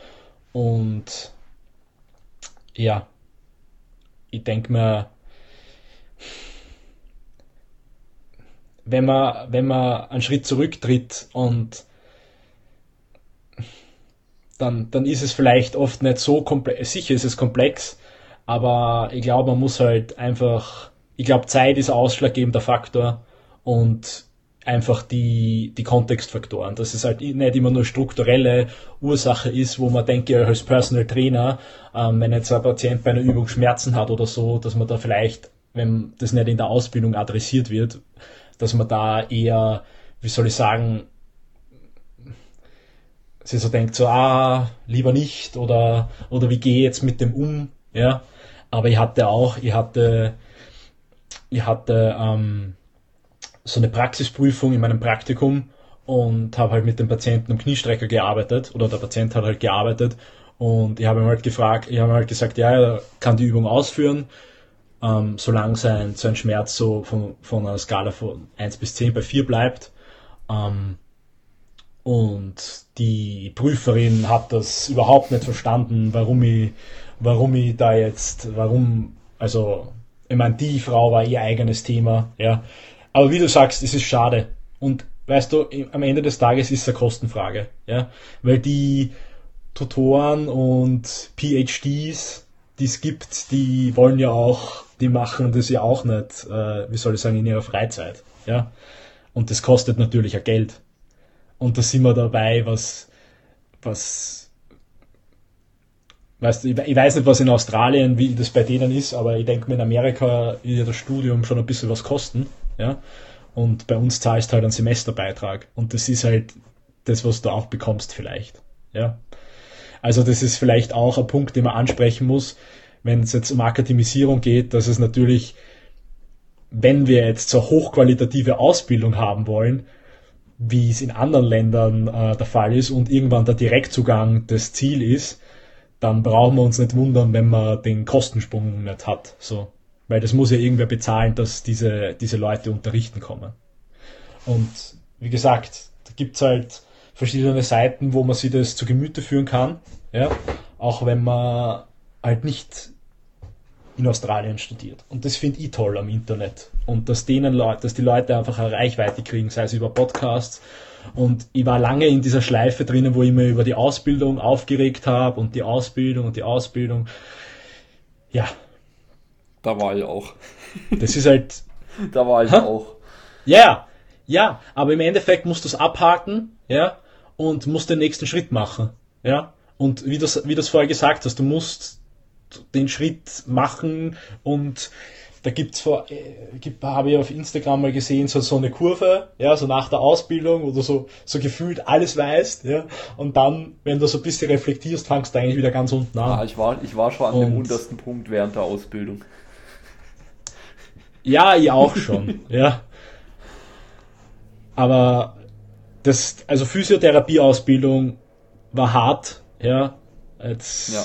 Und ja, ich denke mir, wenn man, wenn man einen Schritt zurücktritt und dann, dann ist es vielleicht oft nicht so komplex. Sicher ist es komplex, aber ich glaube, man muss halt einfach, ich glaube, Zeit ist ein ausschlaggebender Faktor und einfach die, die Kontextfaktoren, dass es halt nicht immer nur strukturelle Ursache ist, wo man denke, als Personal Trainer, ähm, wenn jetzt ein Patient bei einer Übung Schmerzen hat oder so, dass man da vielleicht, wenn das nicht in der Ausbildung adressiert wird, dass man da eher, wie soll ich sagen, sie so denkt, so, ah, lieber nicht oder, oder wie gehe ich jetzt mit dem um, ja. Aber ich hatte auch, ich hatte, ich hatte ähm, so eine Praxisprüfung in meinem Praktikum und habe halt mit dem Patienten am Kniestrecker gearbeitet oder der Patient hat halt gearbeitet und ich habe ihn halt gefragt, ich habe halt gesagt, ja, er kann die Übung ausführen, ähm, solange sein, sein Schmerz so von, von einer Skala von 1 bis 10 bei 4 bleibt. Ähm, und die Prüferin hat das überhaupt nicht verstanden, warum ich, warum ich da jetzt, warum, also, ich meine, die Frau war ihr eigenes Thema, ja. Aber wie du sagst, es ist schade. Und weißt du, am Ende des Tages ist es eine Kostenfrage, ja. Weil die Tutoren und PhDs, die es gibt, die wollen ja auch, die machen das ja auch nicht, äh, wie soll ich sagen, in ihrer Freizeit, ja. Und das kostet natürlich auch Geld. Und da sind wir dabei, was, was, weißt du, ich weiß nicht, was in Australien, wie das bei denen ist, aber ich denke mir, in Amerika wird ja das Studium schon ein bisschen was kosten, ja. Und bei uns zahlst du halt einen Semesterbeitrag. Und das ist halt das, was du auch bekommst vielleicht, ja. Also das ist vielleicht auch ein Punkt, den man ansprechen muss, wenn es jetzt um Akademisierung geht, dass es natürlich, wenn wir jetzt so hochqualitative Ausbildung haben wollen, wie es in anderen Ländern äh, der Fall ist und irgendwann der Direktzugang das Ziel ist, dann brauchen wir uns nicht wundern, wenn man den Kostensprung nicht hat. So. Weil das muss ja irgendwer bezahlen, dass diese, diese Leute unterrichten kommen. Und wie gesagt, da gibt's halt verschiedene Seiten, wo man sich das zu Gemüte führen kann. Ja? Auch wenn man halt nicht in Australien studiert. Und das finde ich toll am Internet. Und dass denen Leute, dass die Leute einfach eine Reichweite kriegen, sei es über Podcasts. Und ich war lange in dieser Schleife drinnen, wo ich mir über die Ausbildung aufgeregt habe und die Ausbildung und die Ausbildung. Ja. Da war ich auch. Das ist halt. da war ich ha? auch. Ja, ja, aber im Endeffekt musst du es abhaken, ja, und musst den nächsten Schritt machen, ja. Und wie das, wie das vorher gesagt hast, du musst den Schritt machen und da gibt's vor, äh, gibt, habe ich auf Instagram mal gesehen, so, so eine Kurve, ja, so nach der Ausbildung, wo du so, so gefühlt alles weißt, ja, und dann, wenn du so ein bisschen reflektierst, fangst du eigentlich wieder ganz unten an. Ja, ich war, ich war schon an und, dem untersten Punkt während der Ausbildung. Ja, ich auch schon, ja. Aber das, also Physiotherapieausbildung war hart, ja. Jetzt, ja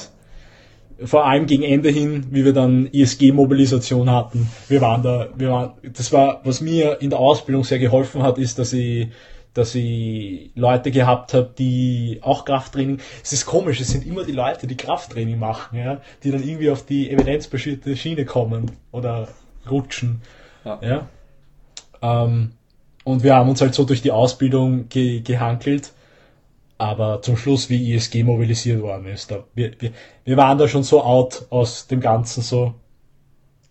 vor allem gegen Ende hin, wie wir dann ISG-Mobilisation hatten, wir waren da, wir waren, das war, was mir in der Ausbildung sehr geholfen hat, ist, dass ich, dass ich Leute gehabt habe, die auch Krafttraining, es ist komisch, es sind immer die Leute, die Krafttraining machen, ja, die dann irgendwie auf die evidenzbasierte Schiene kommen oder rutschen, ja. ja? Ähm, und wir haben uns halt so durch die Ausbildung ge gehankelt aber zum Schluss, wie ISG mobilisiert worden ist, da, wir, wir, wir waren da schon so out aus dem Ganzen so.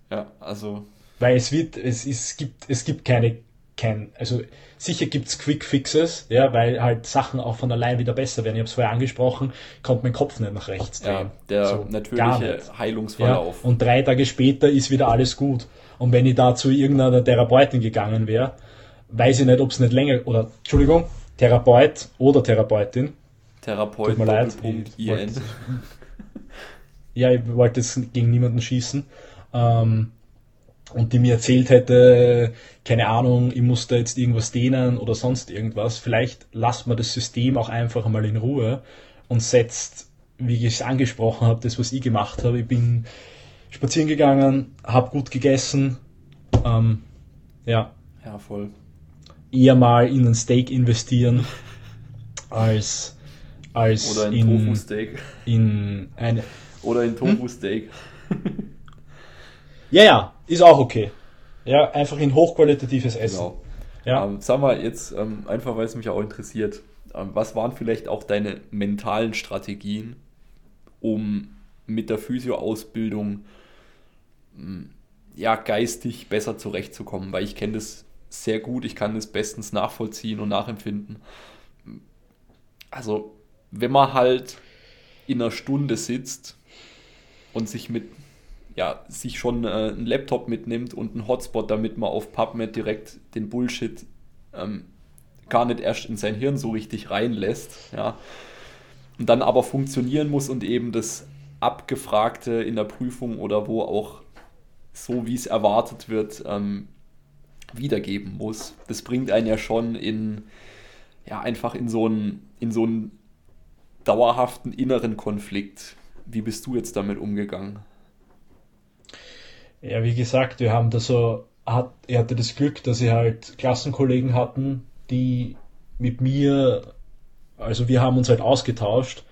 Ja, also. Weil es wird, es, es gibt, es gibt keine, kein, also sicher gibt's Quick Fixes, ja, weil halt Sachen auch von allein wieder besser werden. Ich habe es vorher angesprochen, kommt mein Kopf nicht nach rechts drehen. Ja, der so, natürliche Heilungsverlauf. Ja, und drei Tage später ist wieder alles gut. Und wenn ich da zu irgendeiner Therapeutin gegangen wäre, weiß ich nicht, ob es nicht länger, oder, Entschuldigung, Therapeut oder Therapeutin. Therapeut, Tut mir leid. Ich ja, ich wollte jetzt gegen niemanden schießen. Ähm, und die mir erzählt hätte, keine Ahnung, ich musste jetzt irgendwas dehnen oder sonst irgendwas. Vielleicht lasst man das System auch einfach mal in Ruhe und setzt, wie ich es angesprochen habe, das, was ich gemacht habe. Ich bin spazieren gegangen, habe gut gegessen. Ähm, ja. Ja, voll eher mal in ein Steak investieren als, als Oder in, in Tofu-Steak. In eine. Oder in Tofu-Steak. Hm? ja, ja, ist auch okay. Ja, einfach in hochqualitatives Essen. Genau. Ja. Ähm, sag mal jetzt, ähm, einfach weil es mich auch interessiert, ähm, was waren vielleicht auch deine mentalen Strategien, um mit der Physio-Ausbildung hm, ja, geistig besser zurechtzukommen? Weil ich kenne das sehr gut, ich kann es bestens nachvollziehen und nachempfinden. Also, wenn man halt in einer Stunde sitzt und sich mit, ja, sich schon äh, einen Laptop mitnimmt und einen Hotspot, damit man auf PubMed direkt den Bullshit ähm, gar nicht erst in sein Hirn so richtig reinlässt, ja, und dann aber funktionieren muss und eben das Abgefragte in der Prüfung oder wo auch so, wie es erwartet wird, ähm, wiedergeben muss. Das bringt einen ja schon in, ja, einfach in so einen, in so einen dauerhaften inneren Konflikt. Wie bist du jetzt damit umgegangen? Ja, wie gesagt, wir haben da so, hat, er hatte das Glück, dass sie halt Klassenkollegen hatten, die mit mir, also wir haben uns halt ausgetauscht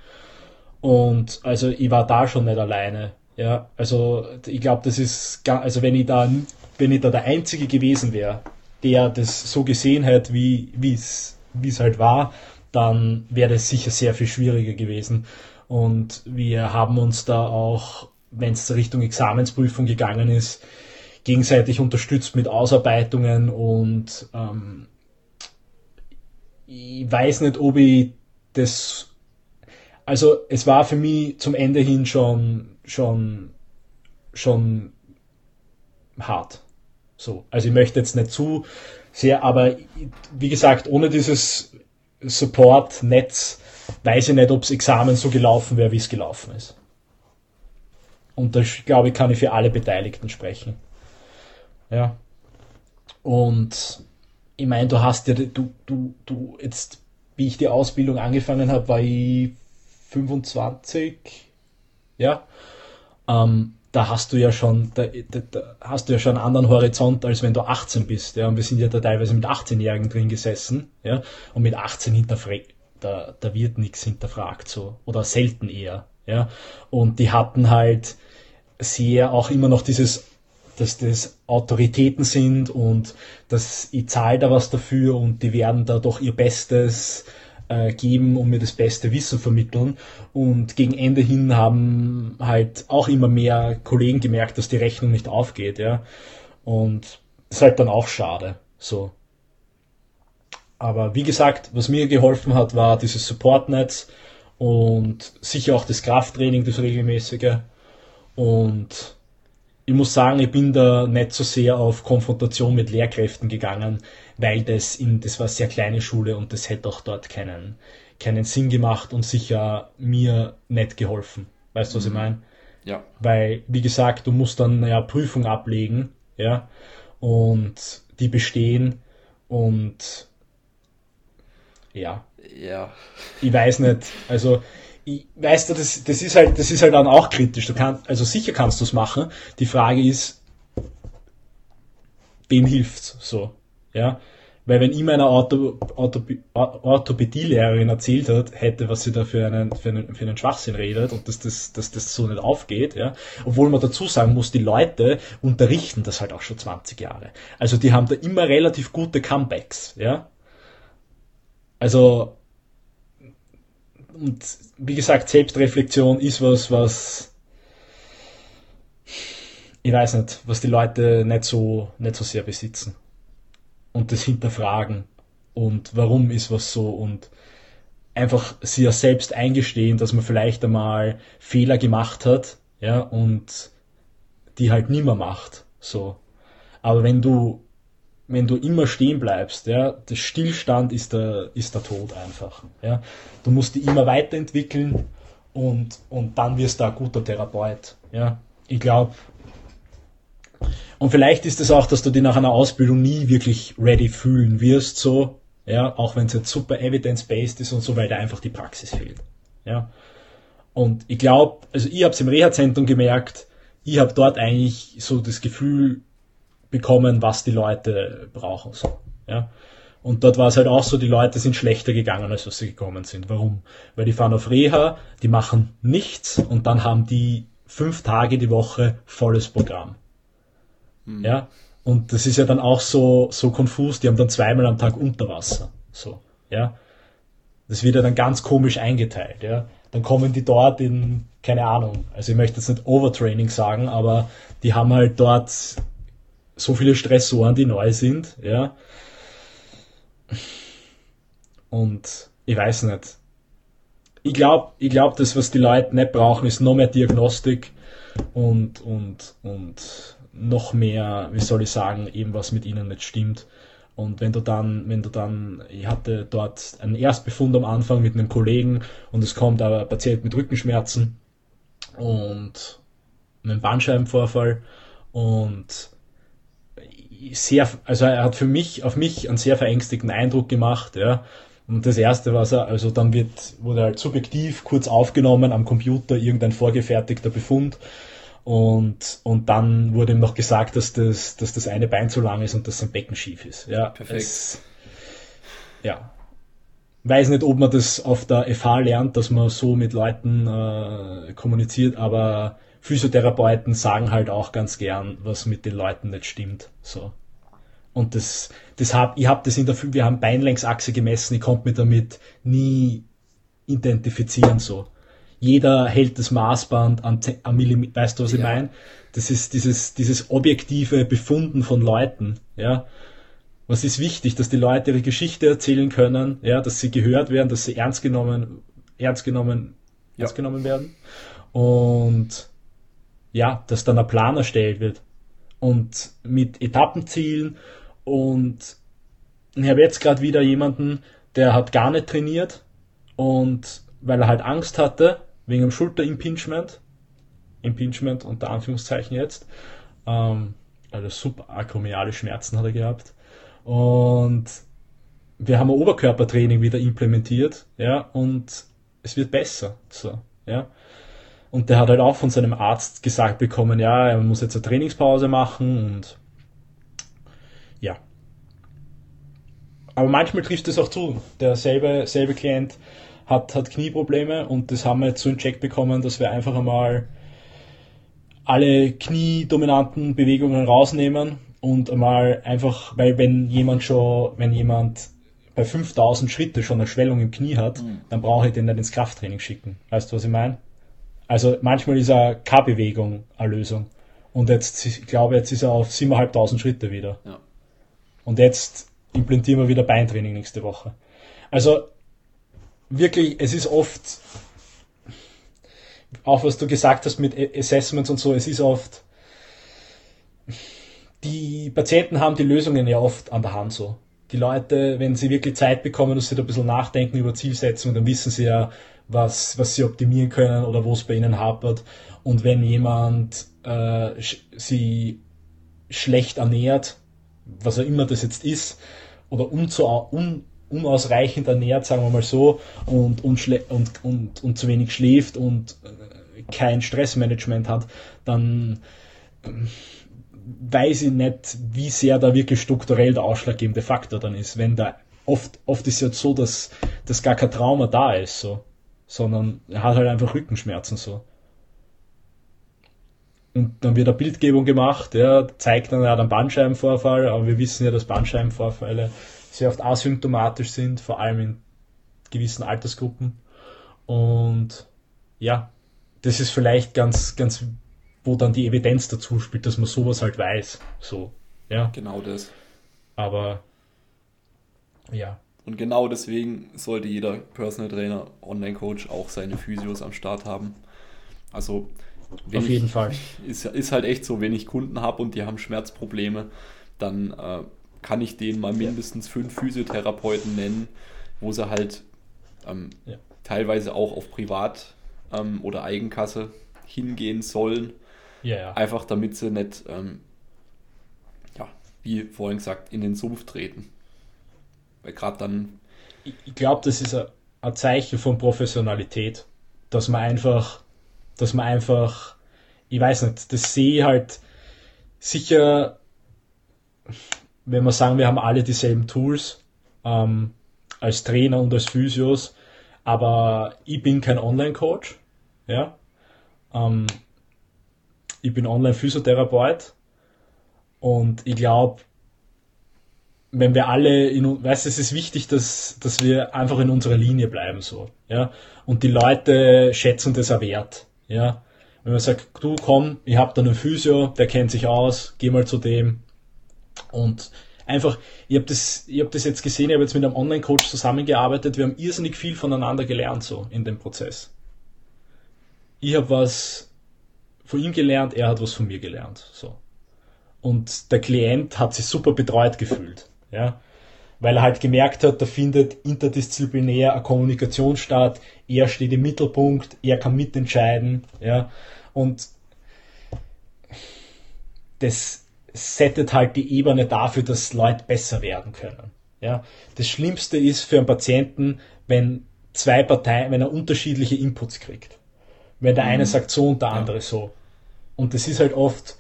und also ich war da schon nicht alleine. Ja, also ich glaube, das ist, also wenn ich da wenn ich da der Einzige gewesen wäre, der das so gesehen hat, wie es halt war, dann wäre das sicher sehr viel schwieriger gewesen. Und wir haben uns da auch, wenn es Richtung Examensprüfung gegangen ist, gegenseitig unterstützt mit Ausarbeitungen und ähm, ich weiß nicht, ob ich das, also es war für mich zum Ende hin schon, schon, schon hart. So, also ich möchte jetzt nicht zu sehr, aber wie gesagt, ohne dieses Support-Netz weiß ich nicht, ob das Examen so gelaufen wäre, wie es gelaufen ist. Und da glaube ich, kann ich für alle Beteiligten sprechen. Ja. Und ich meine, du hast ja, du, du, du, jetzt, wie ich die Ausbildung angefangen habe, war ich 25, ja. Ähm, da hast du ja schon, da, da, da, hast du ja schon einen anderen Horizont, als wenn du 18 bist, ja. Und wir sind ja da teilweise mit 18-Jährigen drin gesessen, ja. Und mit 18 hinterfragt, da, da wird nichts hinterfragt, so. Oder selten eher, ja. Und die hatten halt sehr auch immer noch dieses, dass das Autoritäten sind und dass ich zahle da was dafür und die werden da doch ihr Bestes geben und mir das beste Wissen vermitteln. Und gegen Ende hin haben halt auch immer mehr Kollegen gemerkt, dass die Rechnung nicht aufgeht, ja. Und das ist halt dann auch schade. So. Aber wie gesagt, was mir geholfen hat, war dieses Supportnetz und sicher auch das Krafttraining, das regelmäßige. Und ich muss sagen, ich bin da nicht so sehr auf Konfrontation mit Lehrkräften gegangen, weil das in, das war eine sehr kleine Schule und das hätte auch dort keinen, keinen Sinn gemacht und sicher mir nicht geholfen. Weißt du, was mhm. ich meine? Ja. Weil, wie gesagt, du musst dann ja Prüfung ablegen, ja, und die bestehen und ja. Ja. Ich weiß nicht, also ich, weißt du, das, das ist halt, das ist halt dann auch kritisch. Du kannst, also sicher kannst du es machen. Die Frage ist, wem hilft's so? Ja. Weil wenn ihm eine Ortho, Ortho, Orthopädielehrerin erzählt hat, hätte, was sie da für einen, für einen, für einen Schwachsinn redet und dass das, dass das so nicht aufgeht, ja. Obwohl man dazu sagen muss, die Leute unterrichten das halt auch schon 20 Jahre. Also die haben da immer relativ gute Comebacks, ja. Also, und wie gesagt, Selbstreflexion ist was, was ich weiß nicht, was die Leute nicht so, nicht so sehr besitzen. Und das hinterfragen. Und warum ist was so und einfach sie ja selbst eingestehen, dass man vielleicht einmal Fehler gemacht hat, ja, und die halt nimmer macht, so. Aber wenn du wenn du immer stehen bleibst, ja, der Stillstand ist der, ist der Tod einfach. Ja. Du musst dich immer weiterentwickeln und, und dann wirst du ein guter Therapeut. Ja. Ich glaube, und vielleicht ist es auch, dass du dich nach einer Ausbildung nie wirklich ready fühlen wirst, so, ja, auch wenn es jetzt super evidence-based ist und so, weil da einfach die Praxis fehlt. Ja. Und ich glaube, also ich habe es im Reha-Zentrum gemerkt, ich habe dort eigentlich so das Gefühl, bekommen, was die Leute brauchen. So, ja. Und dort war es halt auch so, die Leute sind schlechter gegangen, als was sie gekommen sind. Warum? Weil die fahren auf Reha, die machen nichts und dann haben die fünf Tage die Woche volles Programm. Mhm. Ja. Und das ist ja dann auch so, so konfus, die haben dann zweimal am Tag Unterwasser. So, ja. Das wird ja dann ganz komisch eingeteilt, ja. Dann kommen die dort in, keine Ahnung, also ich möchte jetzt nicht Overtraining sagen, aber die haben halt dort so viele Stressoren, die neu sind, ja. Und ich weiß nicht. Ich glaube, ich glaub, das, was die Leute nicht brauchen, ist noch mehr Diagnostik und, und, und noch mehr, wie soll ich sagen, eben was mit ihnen nicht stimmt. Und wenn du dann, wenn du dann, ich hatte dort einen Erstbefund am Anfang mit einem Kollegen und es kommt aber ein Patient mit Rückenschmerzen und einem Bandscheibenvorfall und sehr, also er hat für mich, auf mich einen sehr verängstigten Eindruck gemacht, ja. Und das erste, was er, also dann wird, wurde halt subjektiv kurz aufgenommen am Computer irgendein vorgefertigter Befund. Und, und dann wurde ihm noch gesagt, dass das, dass das eine Bein zu lang ist und dass sein Becken schief ist. Ja, perfekt. Es, ja. Weiß nicht, ob man das auf der FH lernt, dass man so mit Leuten äh, kommuniziert, aber Physiotherapeuten sagen halt auch ganz gern, was mit den Leuten nicht stimmt. So. Und das, das hab, ich habe das in der, wir haben Beinlängsachse gemessen, ich konnte mich damit nie identifizieren, so. Jeder hält das Maßband an, an Millimeter, weißt du, was ja. ich meine? Das ist dieses, dieses objektive Befunden von Leuten, ja. Was ist wichtig, dass die Leute ihre Geschichte erzählen können, ja, dass sie gehört werden, dass sie ernst genommen, ernst genommen, ja. ernst genommen werden. Und ja, dass dann ein Plan erstellt wird. Und mit Etappenzielen. Und ich habe jetzt gerade wieder jemanden, der hat gar nicht trainiert. Und weil er halt Angst hatte, wegen dem Schulterimpingement, Impingement unter Anführungszeichen jetzt, ähm, also subakromiale Schmerzen hat er gehabt. Und wir haben ein Oberkörpertraining wieder implementiert, ja, und es wird besser, so, ja. Und der hat halt auch von seinem Arzt gesagt bekommen, ja, er muss jetzt eine Trainingspause machen und ja. Aber manchmal trifft es auch zu. Der selbe, selbe Klient hat, hat Knieprobleme und das haben wir jetzt so in Check bekommen, dass wir einfach einmal alle kniedominanten Bewegungen rausnehmen und einmal einfach, weil wenn jemand schon, wenn jemand bei 5000 Schritte schon eine Schwellung im Knie hat, mhm. dann brauche ich den nicht ins Krafttraining schicken. Weißt du, was ich meine? Also manchmal ist eine K-Bewegung eine Lösung. Und jetzt, ich glaube, jetzt ist er auf 7.500 Schritte wieder. Ja. Und jetzt implantieren wir wieder Beintraining nächste Woche. Also wirklich, es ist oft, auch was du gesagt hast mit Assessments und so, es ist oft, die Patienten haben die Lösungen ja oft an der Hand so. Die Leute, wenn sie wirklich Zeit bekommen und sie da ein bisschen nachdenken über Zielsetzungen, dann wissen sie ja, was, was sie optimieren können oder wo es bei ihnen hapert. Und wenn jemand äh, sie schlecht ernährt, was auch immer das jetzt ist, oder un, unausreichend ernährt, sagen wir mal so, und, und, und, und, und zu wenig schläft und äh, kein Stressmanagement hat, dann ähm, weiß ich nicht, wie sehr da wirklich strukturell der ausschlaggebende Faktor dann ist. Wenn da oft, oft ist ja so, dass, dass gar kein Trauma da ist, so, sondern er hat halt einfach Rückenschmerzen so. Und dann wird eine Bildgebung gemacht, ja, zeigt dann, er hat einen Bandscheibenvorfall, aber wir wissen ja, dass Bandscheibenvorfälle sehr oft asymptomatisch sind, vor allem in gewissen Altersgruppen. Und ja, das ist vielleicht ganz, ganz, wo dann die Evidenz dazu spielt, dass man sowas halt weiß. So, ja. Genau das. Aber ja. Und genau deswegen sollte jeder Personal Trainer, Online-Coach auch seine Physios am Start haben. Also auf jeden ich, Fall. Ist, ist halt echt so, wenn ich Kunden habe und die haben Schmerzprobleme, dann äh, kann ich denen mal mindestens fünf Physiotherapeuten nennen, wo sie halt ähm, ja. teilweise auch auf Privat- ähm, oder Eigenkasse hingehen sollen. Ja, ja. Einfach damit sie nicht, ähm, ja, wie vorhin gesagt, in den Sumpf treten. Weil gerade dann. Ich, ich glaube, das ist ein, Zeichen von Professionalität, dass man einfach, dass man einfach, ich weiß nicht, das sehe ich halt sicher wenn wir sagen, wir haben alle dieselben Tools ähm, als Trainer und als Physios, aber ich bin kein Online-Coach, ja. Ähm, ich bin Online-Physiotherapeut und ich glaube, wenn wir alle in, weißt, es ist wichtig, dass, dass wir einfach in unserer Linie bleiben, so, ja. Und die Leute schätzen das auch wert, ja. Wenn man sagt, du komm, ich hab da einen Physio, der kennt sich aus, geh mal zu dem, und einfach, ich habe das, ich hab das jetzt gesehen, ich habe jetzt mit einem Online-Coach zusammengearbeitet, wir haben irrsinnig viel voneinander gelernt so in dem Prozess. Ich habe was von ihm gelernt, er hat was von mir gelernt. So. Und der Klient hat sich super betreut gefühlt. Ja? Weil er halt gemerkt hat, da findet interdisziplinär eine Kommunikation statt, er steht im Mittelpunkt, er kann mitentscheiden. Ja? Und das, settet halt die Ebene dafür, dass Leute besser werden können. Ja, das Schlimmste ist für einen Patienten, wenn zwei Parteien, wenn er unterschiedliche Inputs kriegt. Wenn der mhm. eine sagt so und der andere so. Und das ist halt oft,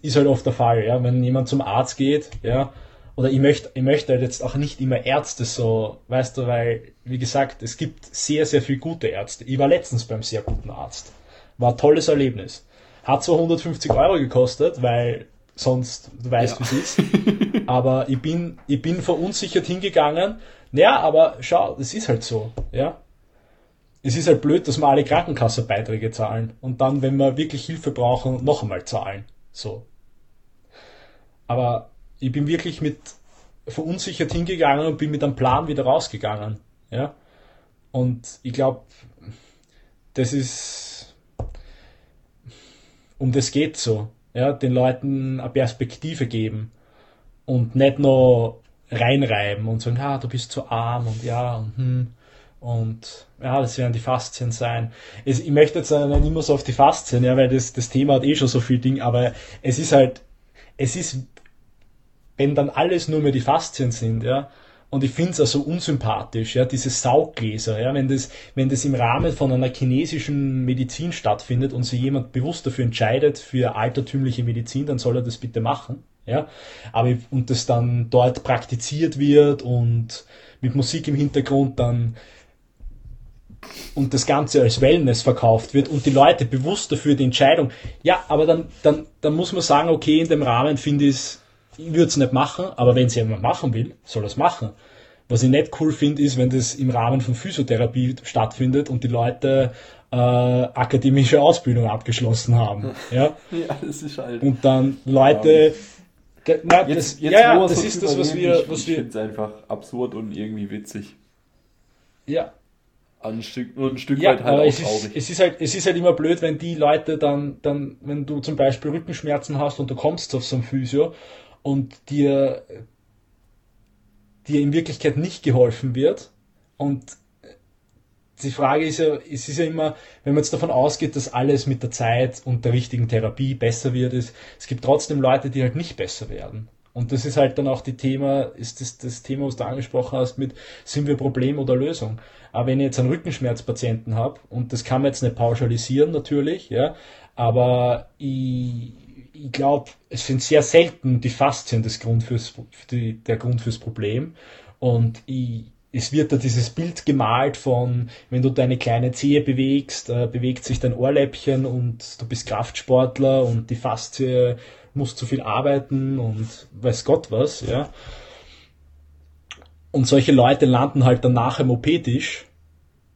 ist halt oft der Fall, ja, wenn jemand zum Arzt geht, ja, oder ich möchte, ich möchte halt jetzt auch nicht immer Ärzte so, weißt du, weil, wie gesagt, es gibt sehr, sehr viele gute Ärzte. Ich war letztens beim sehr guten Arzt. War ein tolles Erlebnis. Hat zwar 150 Euro gekostet, weil sonst, du weißt, ja. wie es ist. Aber ich bin, ich bin verunsichert hingegangen. Naja, aber schau, das ist halt so, ja. Es ist halt blöd, dass wir alle Krankenkassenbeiträge zahlen und dann, wenn wir wirklich Hilfe brauchen, noch einmal zahlen. So. Aber ich bin wirklich mit verunsichert hingegangen und bin mit einem Plan wieder rausgegangen. Ja. Und ich glaube, das ist um das geht so. Ja, den Leuten eine Perspektive geben und nicht nur reinreiben und sagen, ja, du bist zu arm und ja, und hm. Und ja, das werden die Faszien sein. Es, ich möchte jetzt nicht immer so auf die Faszien, ja, weil das, das Thema hat eh schon so viel Ding, aber es ist halt, es ist, wenn dann alles nur mehr die Faszien sind, ja, und ich finde es also unsympathisch, ja, diese Sauggläser, ja, wenn das, wenn das im Rahmen von einer chinesischen Medizin stattfindet und sich jemand bewusst dafür entscheidet, für altertümliche Medizin, dann soll er das bitte machen, ja. Aber, und das dann dort praktiziert wird und mit Musik im Hintergrund dann und das Ganze als Wellness verkauft wird und die Leute bewusst dafür die Entscheidung, ja, aber dann, dann, dann muss man sagen, okay, in dem Rahmen finde ich es, ich würde es nicht machen, aber wenn es jemand machen will, soll er es machen. Was ich nicht cool finde, ist, wenn das im Rahmen von Physiotherapie stattfindet und die Leute äh, akademische Ausbildung abgeschlossen haben. Ja, ja das ist halt. Und dann Leute. Ja. Na, jetzt, das, jetzt ja, das ist das, was wir. Was ich ich finde es einfach absurd und irgendwie witzig. Ja, ein Stück, nur ein Stück ja, weit halt aber es ist, es ist halt, es ist halt immer blöd, wenn die Leute dann, dann, wenn du zum Beispiel Rückenschmerzen hast und du kommst auf so ein Physio und dir, dir in Wirklichkeit nicht geholfen wird und die Frage ist ja, es ist ja immer, wenn man jetzt davon ausgeht, dass alles mit der Zeit und der richtigen Therapie besser wird, ist, es gibt trotzdem Leute, die halt nicht besser werden. Und das ist halt dann auch die Thema, ist das, das Thema, was du angesprochen hast mit, sind wir Problem oder Lösung? Aber wenn ich jetzt einen Rückenschmerzpatienten habe, und das kann man jetzt nicht pauschalisieren natürlich, ja, aber ich, ich glaube, es sind sehr selten die Faszien das Grund fürs, die, der Grund fürs Problem. Und ich, es wird da dieses Bild gemalt von, wenn du deine kleine Zehe bewegst, äh, bewegt sich dein Ohrläppchen und du bist Kraftsportler und die Faszie muss zu viel arbeiten und weiß Gott was, ja. Und solche Leute landen halt dann nachher im OP-Tisch.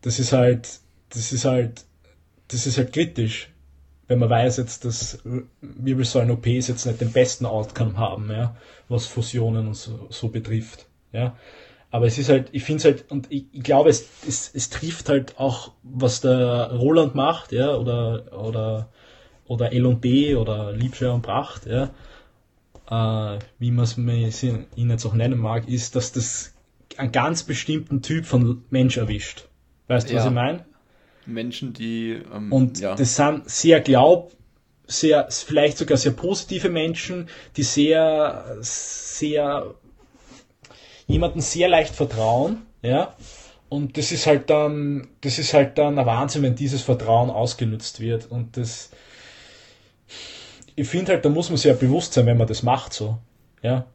Das ist halt, das ist halt, das ist halt kritisch. Wenn man weiß jetzt, dass Wirbelsäulen-OPs jetzt nicht den besten Outcome haben, ja, was Fusionen und so, so betrifft, ja. Aber es ist halt, ich finde es halt, und ich, ich glaube, es, es, es trifft halt auch, was der Roland macht, ja, oder, oder oder L&B oder Liebscher und Pracht, ja, äh, wie man es ihn jetzt auch nennen mag, ist, dass das einen ganz bestimmten Typ von Mensch erwischt. Weißt du, ja. was ich meine? Menschen, die. Ähm, und ja. das sind sehr glaub, sehr, vielleicht sogar sehr positive Menschen, die sehr, sehr, jemanden sehr leicht vertrauen, ja. Und das ist halt dann, das ist halt dann ein Wahnsinn, wenn dieses Vertrauen ausgenutzt wird. Und das, ich finde halt, da muss man sich ja bewusst sein, wenn man das macht, so. Ja.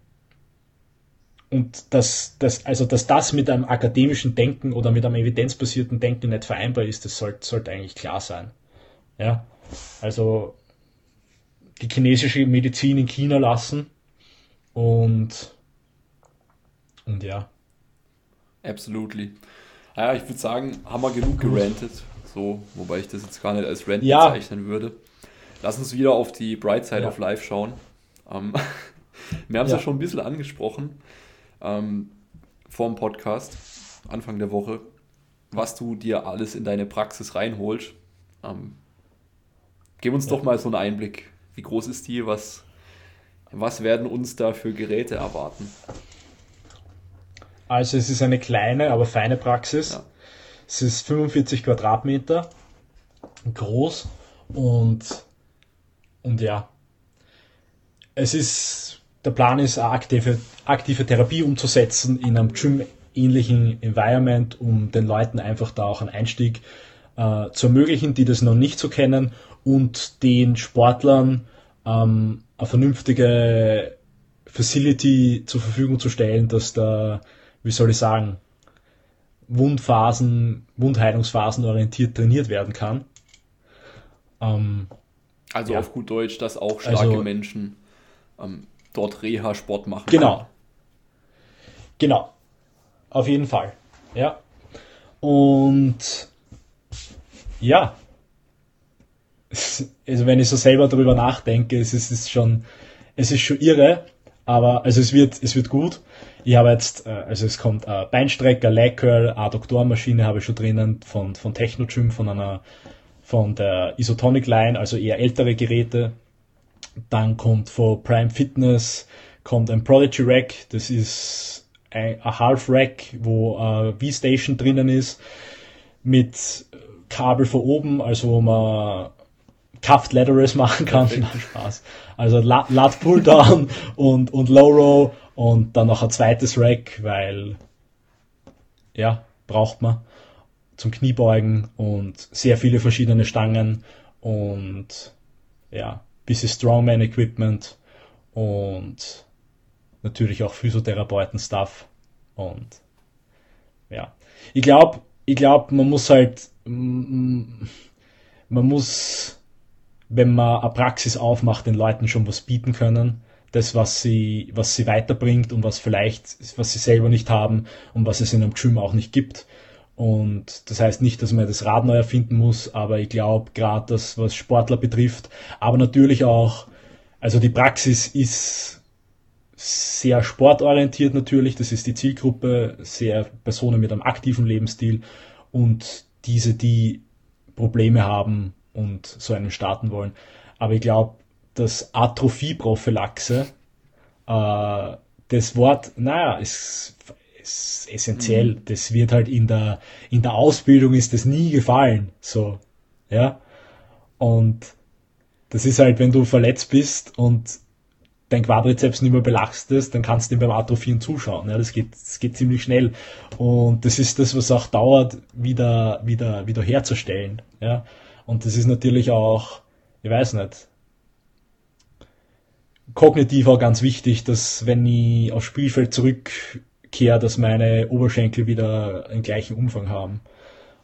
Und dass, dass, also, dass das mit einem akademischen Denken oder mit einem evidenzbasierten Denken nicht vereinbar ist, das sollte, sollte eigentlich klar sein. Ja. Also, die chinesische Medizin in China lassen und, und ja. Absolutely. Ja, ich würde sagen, haben wir genug gerantet. So, wobei ich das jetzt gar nicht als Rant ja. bezeichnen würde. Lass uns wieder auf die Bright Side ja. of Life schauen. Ähm, wir haben es ja. ja. schon ein bisschen angesprochen ähm, vor dem Podcast, Anfang der Woche, was du dir alles in deine Praxis reinholst. Ähm, gib uns ja. doch mal so einen Einblick. Wie groß ist die? Was, was werden uns da für Geräte erwarten? Also es ist eine kleine, aber feine Praxis. Ja. Es ist 45 Quadratmeter groß und und ja, es ist, der Plan ist, eine aktive, aktive Therapie umzusetzen in einem Gym-ähnlichen Environment, um den Leuten einfach da auch einen Einstieg äh, zu ermöglichen, die das noch nicht so kennen und den Sportlern ähm, eine vernünftige Facility zur Verfügung zu stellen, dass da, wie soll ich sagen, Wundphasen, Wundheilungsphasen orientiert trainiert werden kann. Ähm, also ja. auf gut Deutsch, dass auch starke also, Menschen ähm, dort Reha-Sport machen. Genau. Kann. Genau. Auf jeden Fall. Ja. Und ja. Also wenn ich so selber darüber nachdenke, es ist, ist schon, es ist schon irre, aber also es wird, es wird gut. Ich habe jetzt, äh, also es kommt äh, Beinstrecker, Leg Curl, Adduktorenmaschine habe ich schon drinnen von, von Technogym, von einer von der Isotonic Line, also eher ältere Geräte. Dann kommt von Prime Fitness kommt ein Prodigy Rack, das ist ein, ein Half Rack, wo äh, V-Station drinnen ist, mit Kabel von oben, also wo man Cuffed Leathers machen kann. Nein, Spaß. Also Lat Pull Down und, und Low Row und dann noch ein zweites Rack, weil ja, braucht man zum Kniebeugen und sehr viele verschiedene Stangen und ja, bisschen Strongman Equipment und natürlich auch Physiotherapeuten-Stuff und ja, ich glaube, ich glaube, man muss halt, man muss, wenn man eine Praxis aufmacht, den Leuten schon was bieten können. Das, was sie, was sie weiterbringt und was vielleicht, was sie selber nicht haben und was es in einem Gym auch nicht gibt. Und das heißt nicht, dass man das Rad neu erfinden muss, aber ich glaube, gerade das, was Sportler betrifft, aber natürlich auch, also die Praxis ist sehr sportorientiert natürlich, das ist die Zielgruppe, sehr Personen mit einem aktiven Lebensstil und diese, die Probleme haben und so einen starten wollen. Aber ich glaube, dass Atrophie-Prophylaxe, äh, das Wort, naja, ist, ist essentiell. Mhm. Das wird halt in der, in der Ausbildung ist das nie gefallen, so, ja. Und das ist halt, wenn du verletzt bist und dein Quadrizeps nicht mehr belastest, dann kannst du ihm beim Atrophieren zuschauen. Ja, das geht, das geht ziemlich schnell. Und das ist das, was auch dauert, wieder, wieder, wieder herzustellen. Ja, und das ist natürlich auch, ich weiß nicht, kognitiv auch ganz wichtig, dass wenn ich aufs Spielfeld zurückkehre, dass meine Oberschenkel wieder einen gleichen Umfang haben.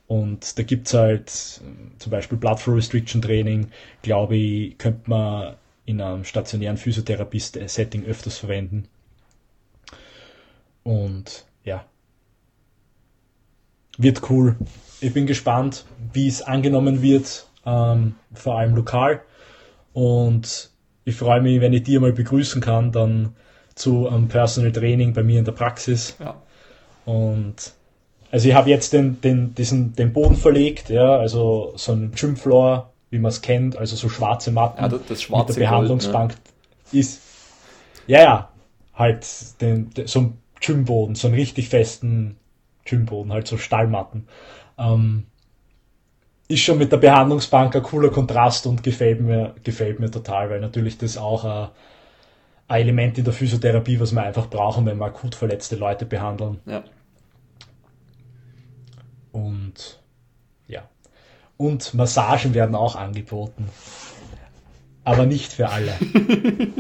Und da gibt's halt zum Beispiel Blood Flow Restriction Training, glaube ich, könnte man in einem stationären Physiotherapie-Setting öfters verwenden. Und ja, wird cool. Ich bin gespannt, wie es angenommen wird, ähm, vor allem lokal. Und ich freue mich, wenn ich dir mal begrüßen kann, dann zu einem Personal Training bei mir in der Praxis. Ja. Und also ich habe jetzt den, den, diesen, den Boden verlegt, ja, also so ein Gymfloor wie man es kennt, also so schwarze Matten ja, das, schwarze mit der Behandlungsbank Gold, ne? ist, ja, ja, halt den, den, so ein Gymboden, so einen richtig festen Gymboden, halt so Stallmatten. Ähm, ist schon mit der Behandlungsbank ein cooler Kontrast und gefällt mir, gefällt mir total, weil natürlich das auch ein, Element in der Physiotherapie, was wir einfach brauchen, wenn wir akut verletzte Leute behandeln. Ja. Und und Massagen werden auch angeboten. Aber nicht für alle.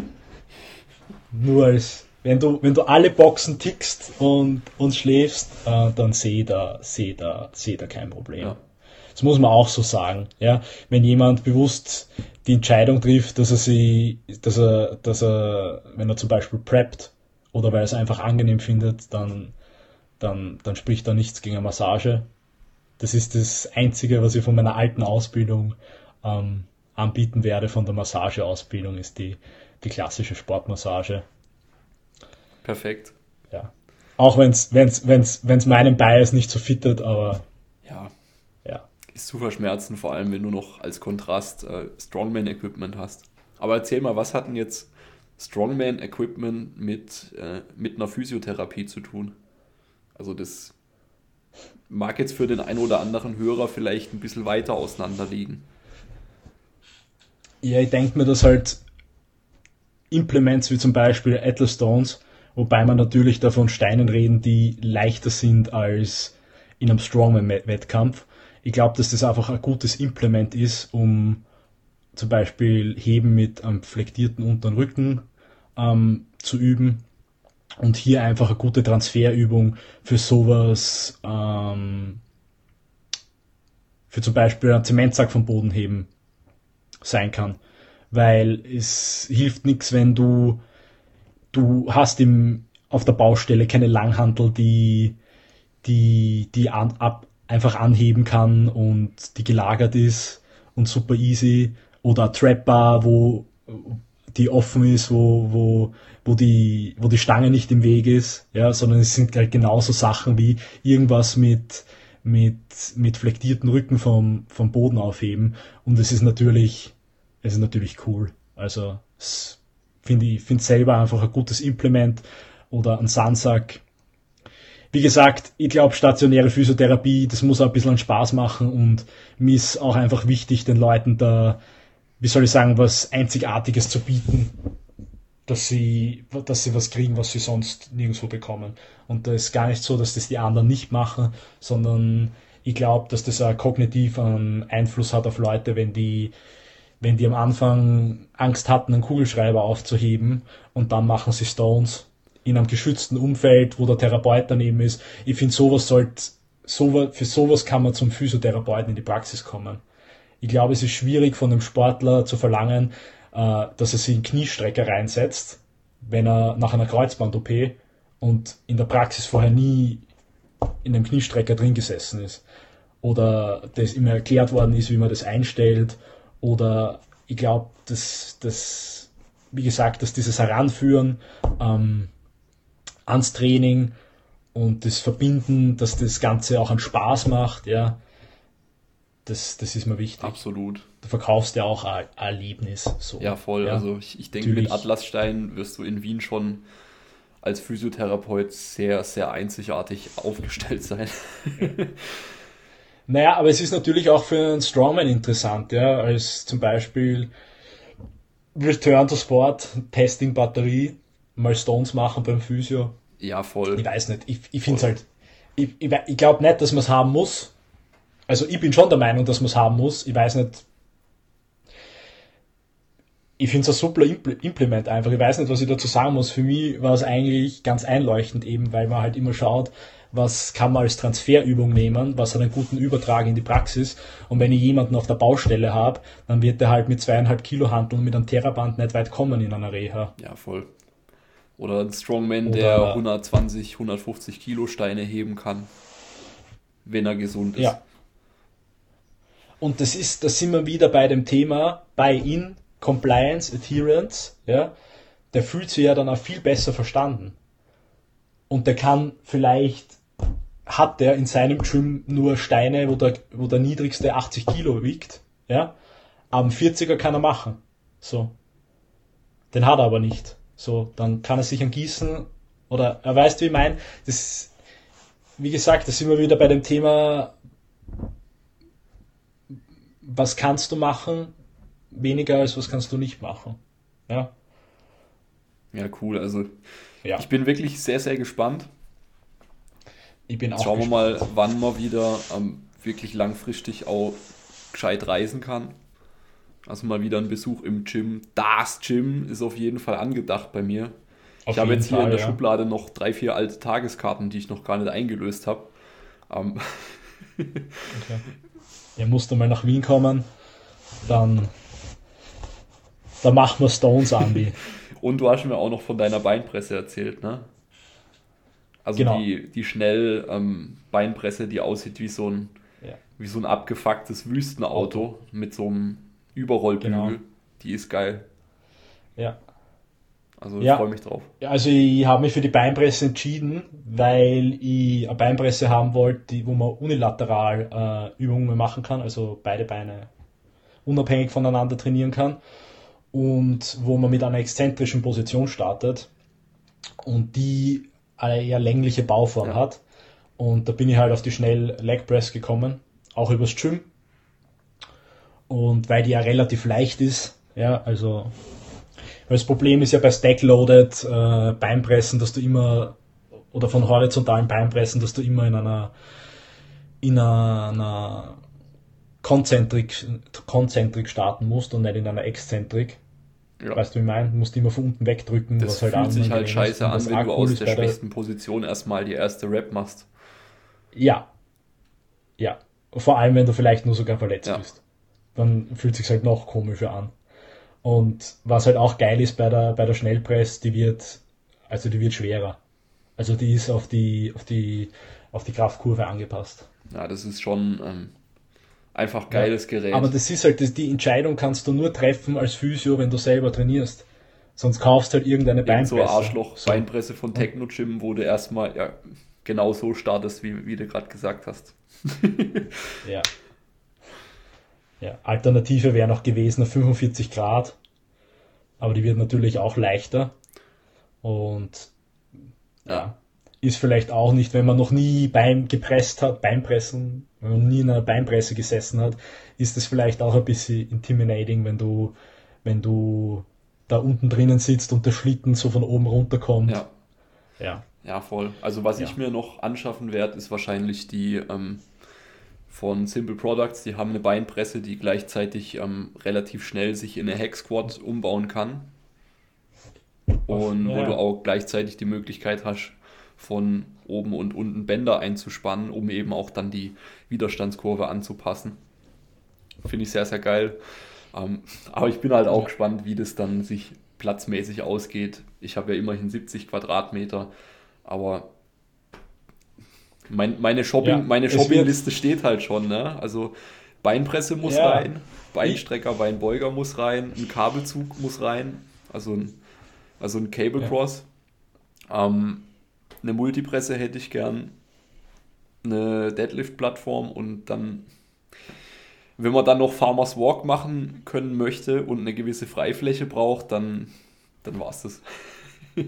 Nur als, wenn du, wenn du alle Boxen tickst und, und schläfst, äh, dann sehe da, sehe da, sehe da kein Problem. Ja. Das muss man auch so sagen. Ja, wenn jemand bewusst die Entscheidung trifft, dass er sie, dass er, dass er, wenn er zum Beispiel preppt oder weil er es einfach angenehm findet, dann, dann, dann spricht da nichts gegen eine Massage das ist das Einzige, was ich von meiner alten Ausbildung ähm, anbieten werde, von der Massageausbildung, ist die, die klassische Sportmassage. Perfekt. Ja. Auch wenn es wenn's, wenn's, wenn's meinen Bias nicht so fittet, aber. Ist zu verschmerzen, vor allem wenn du noch als Kontrast äh, Strongman-Equipment hast. Aber erzähl mal, was hat denn jetzt Strongman-Equipment mit, äh, mit einer Physiotherapie zu tun? Also das mag jetzt für den einen oder anderen Hörer vielleicht ein bisschen weiter auseinander liegen. Ja, ich denke mir, dass halt Implements wie zum Beispiel Atlas Stones, wobei man natürlich davon Steinen reden, die leichter sind als in einem Strongman-Wettkampf. Ich glaube, dass das einfach ein gutes Implement ist, um zum Beispiel Heben mit einem flektierten unteren Rücken ähm, zu üben und hier einfach eine gute Transferübung für sowas, ähm, für zum Beispiel einen Zementsack vom Boden heben sein kann. Weil es hilft nichts, wenn du, du hast im, auf der Baustelle keine Langhantel, die, die, die an, ab, einfach anheben kann und die gelagert ist und super easy. Oder Trapper, wo, die offen ist, wo, wo, wo die, wo die Stange nicht im Weg ist, ja, sondern es sind halt genauso Sachen wie irgendwas mit, mit, mit flektierten Rücken vom, vom Boden aufheben. Und es ist natürlich, es ist natürlich cool. Also, finde ich, finde selber einfach ein gutes Implement oder ein Sandsack wie gesagt, ich glaube, stationäre Physiotherapie, das muss auch ein bisschen Spaß machen und mir ist auch einfach wichtig, den Leuten da, wie soll ich sagen, was Einzigartiges zu bieten, dass sie, dass sie was kriegen, was sie sonst nirgendwo bekommen. Und da ist gar nicht so, dass das die anderen nicht machen, sondern ich glaube, dass das auch kognitiv einen Einfluss hat auf Leute, wenn die, wenn die am Anfang Angst hatten, einen Kugelschreiber aufzuheben und dann machen sie Stones in einem geschützten Umfeld, wo der Therapeut daneben ist. Ich finde, sowas sollte, sowas, für sowas kann man zum Physiotherapeuten in die Praxis kommen. Ich glaube, es ist schwierig von einem Sportler zu verlangen, äh, dass er sich in Kniestrecker reinsetzt, wenn er nach einer Kreuzband-OP und in der Praxis vorher nie in einem Kniestrecker drin gesessen ist. Oder das immer erklärt worden ist, wie man das einstellt. Oder ich glaube, dass, dass, wie gesagt, dass dieses Heranführen ähm, ans Training und das Verbinden, dass das Ganze auch einen Spaß macht, ja, das, das ist mir wichtig. Absolut. Du verkaufst ja auch ein Erlebnis. So. Ja, voll. Ja. Also ich, ich denke, mit Atlasstein wirst du in Wien schon als Physiotherapeut sehr, sehr einzigartig aufgestellt sein. naja, aber es ist natürlich auch für einen Strongman interessant, ja, als zum Beispiel Return to Sport, Testing Batterie, mal Stones machen beim Physio. Ja, voll. Ich weiß nicht, ich, ich finde es halt, ich, ich, ich glaube nicht, dass man es haben muss. Also ich bin schon der Meinung, dass man es haben muss. Ich weiß nicht, ich finde es ein super Implement einfach. Ich weiß nicht, was ich dazu sagen muss. Für mich war es eigentlich ganz einleuchtend eben, weil man halt immer schaut, was kann man als Transferübung nehmen, was hat einen guten Übertrag in die Praxis. Und wenn ich jemanden auf der Baustelle habe, dann wird der halt mit zweieinhalb Kilo Handel und mit einem Theraband nicht weit kommen in einer Reha. Ja, voll. Oder ein Strongman, Oder der 120, 150 Kilo Steine heben kann, wenn er gesund ist. Ja. Und das ist, da sind wir wieder bei dem Thema Buy-in, Compliance, Adherence, ja. Der fühlt sich ja dann auch viel besser verstanden. Und der kann vielleicht, hat der in seinem Gym nur Steine, wo der, wo der niedrigste 80 Kilo wiegt, ja. Am 40er kann er machen. So. Den hat er aber nicht. So, dann kann er sich an Gießen oder er weiß, wie ich meine. Das, wie gesagt, da sind wir wieder bei dem Thema, was kannst du machen, weniger als was kannst du nicht machen. Ja. Ja, cool. Also ja. ich bin wirklich sehr, sehr gespannt. Ich bin auch Schauen gespannt. wir mal, wann man wieder ähm, wirklich langfristig auch gescheit reisen kann. Also mal wieder ein Besuch im Gym. Das Gym ist auf jeden Fall angedacht bei mir. Auf ich habe jetzt hier Fall, in der ja. Schublade noch drei, vier alte Tageskarten, die ich noch gar nicht eingelöst habe. Ähm. Okay. Ihr musst mal nach Wien kommen, dann, dann machen wir Stones an. Und du hast mir auch noch von deiner Beinpresse erzählt, ne? Also genau. die, die schnell ähm, Beinpresse, die aussieht wie so ein, ja. wie so ein abgefucktes Wüstenauto Auto. mit so einem Überrollbügel. Genau. Die ist geil. Ja. Also ich ja. freue mich drauf. Also ich habe mich für die Beinpresse entschieden, weil ich eine Beinpresse haben wollte, wo man unilateral äh, Übungen machen kann, also beide Beine unabhängig voneinander trainieren kann und wo man mit einer exzentrischen Position startet und die eine eher längliche Bauform ja. hat. Und da bin ich halt auf die schnell Leg Press gekommen, auch übers Gym und weil die ja relativ leicht ist, ja, also weil das Problem ist ja bei Stack-Loaded äh, Beinpressen, dass du immer, oder von horizontalen Beinpressen, dass du immer in einer, in einer, einer Konzentrik, Konzentrik starten musst und nicht in einer Exzentrik. Ja. Weißt du, wie ich meine? Du musst immer von unten wegdrücken. Das was halt sich halt scheiße an, wenn du aus der schwächsten Position erstmal die erste Rap machst. Ja. Ja. Vor allem, wenn du vielleicht nur sogar verletzt ja. bist dann fühlt sich halt noch komischer an. Und was halt auch geil ist bei der, bei der Schnellpress, die wird, also die wird schwerer. Also die ist auf die, auf die, auf die Kraftkurve angepasst. Ja, das ist schon ähm, einfach geiles ja, Gerät. Aber das ist halt, das, die Entscheidung kannst du nur treffen als Physio, wenn du selber trainierst. Sonst kaufst halt irgendeine Beinpresse. So Arschloch-Beinpresse von Techno Gym, wo du erstmal ja, genau so startest, wie, wie du gerade gesagt hast. ja. Ja, Alternative wäre noch gewesen 45 Grad, aber die wird natürlich auch leichter. Und ja ist vielleicht auch nicht, wenn man noch nie Bein gepresst hat, Beinpressen, wenn man nie in einer Beinpresse gesessen hat, ist es vielleicht auch ein bisschen intimidating, wenn du, wenn du da unten drinnen sitzt und der Schlitten so von oben runterkommt. Ja. Ja. Ja, voll. Also was ja. ich mir noch anschaffen werde, ist wahrscheinlich die ähm, von Simple Products. Die haben eine Beinpresse, die gleichzeitig ähm, relativ schnell sich in eine Hack Squat umbauen kann. Und ja. wo du auch gleichzeitig die Möglichkeit hast, von oben und unten Bänder einzuspannen, um eben auch dann die Widerstandskurve anzupassen. Finde ich sehr, sehr geil. Ähm, aber ich bin halt auch gespannt, wie das dann sich platzmäßig ausgeht. Ich habe ja immerhin 70 Quadratmeter, aber mein, meine Shopping, ja, meine Shoppingliste steht halt schon. Ne? Also Beinpresse muss ja. rein, Beinstrecker, Beinbeuger muss rein, ein Kabelzug muss rein, also ein, also ein Cable Cross. Ähm, eine Multipresse hätte ich gern, eine Deadlift-Plattform und dann, wenn man dann noch Farmers Walk machen können möchte und eine gewisse Freifläche braucht, dann, dann war es das.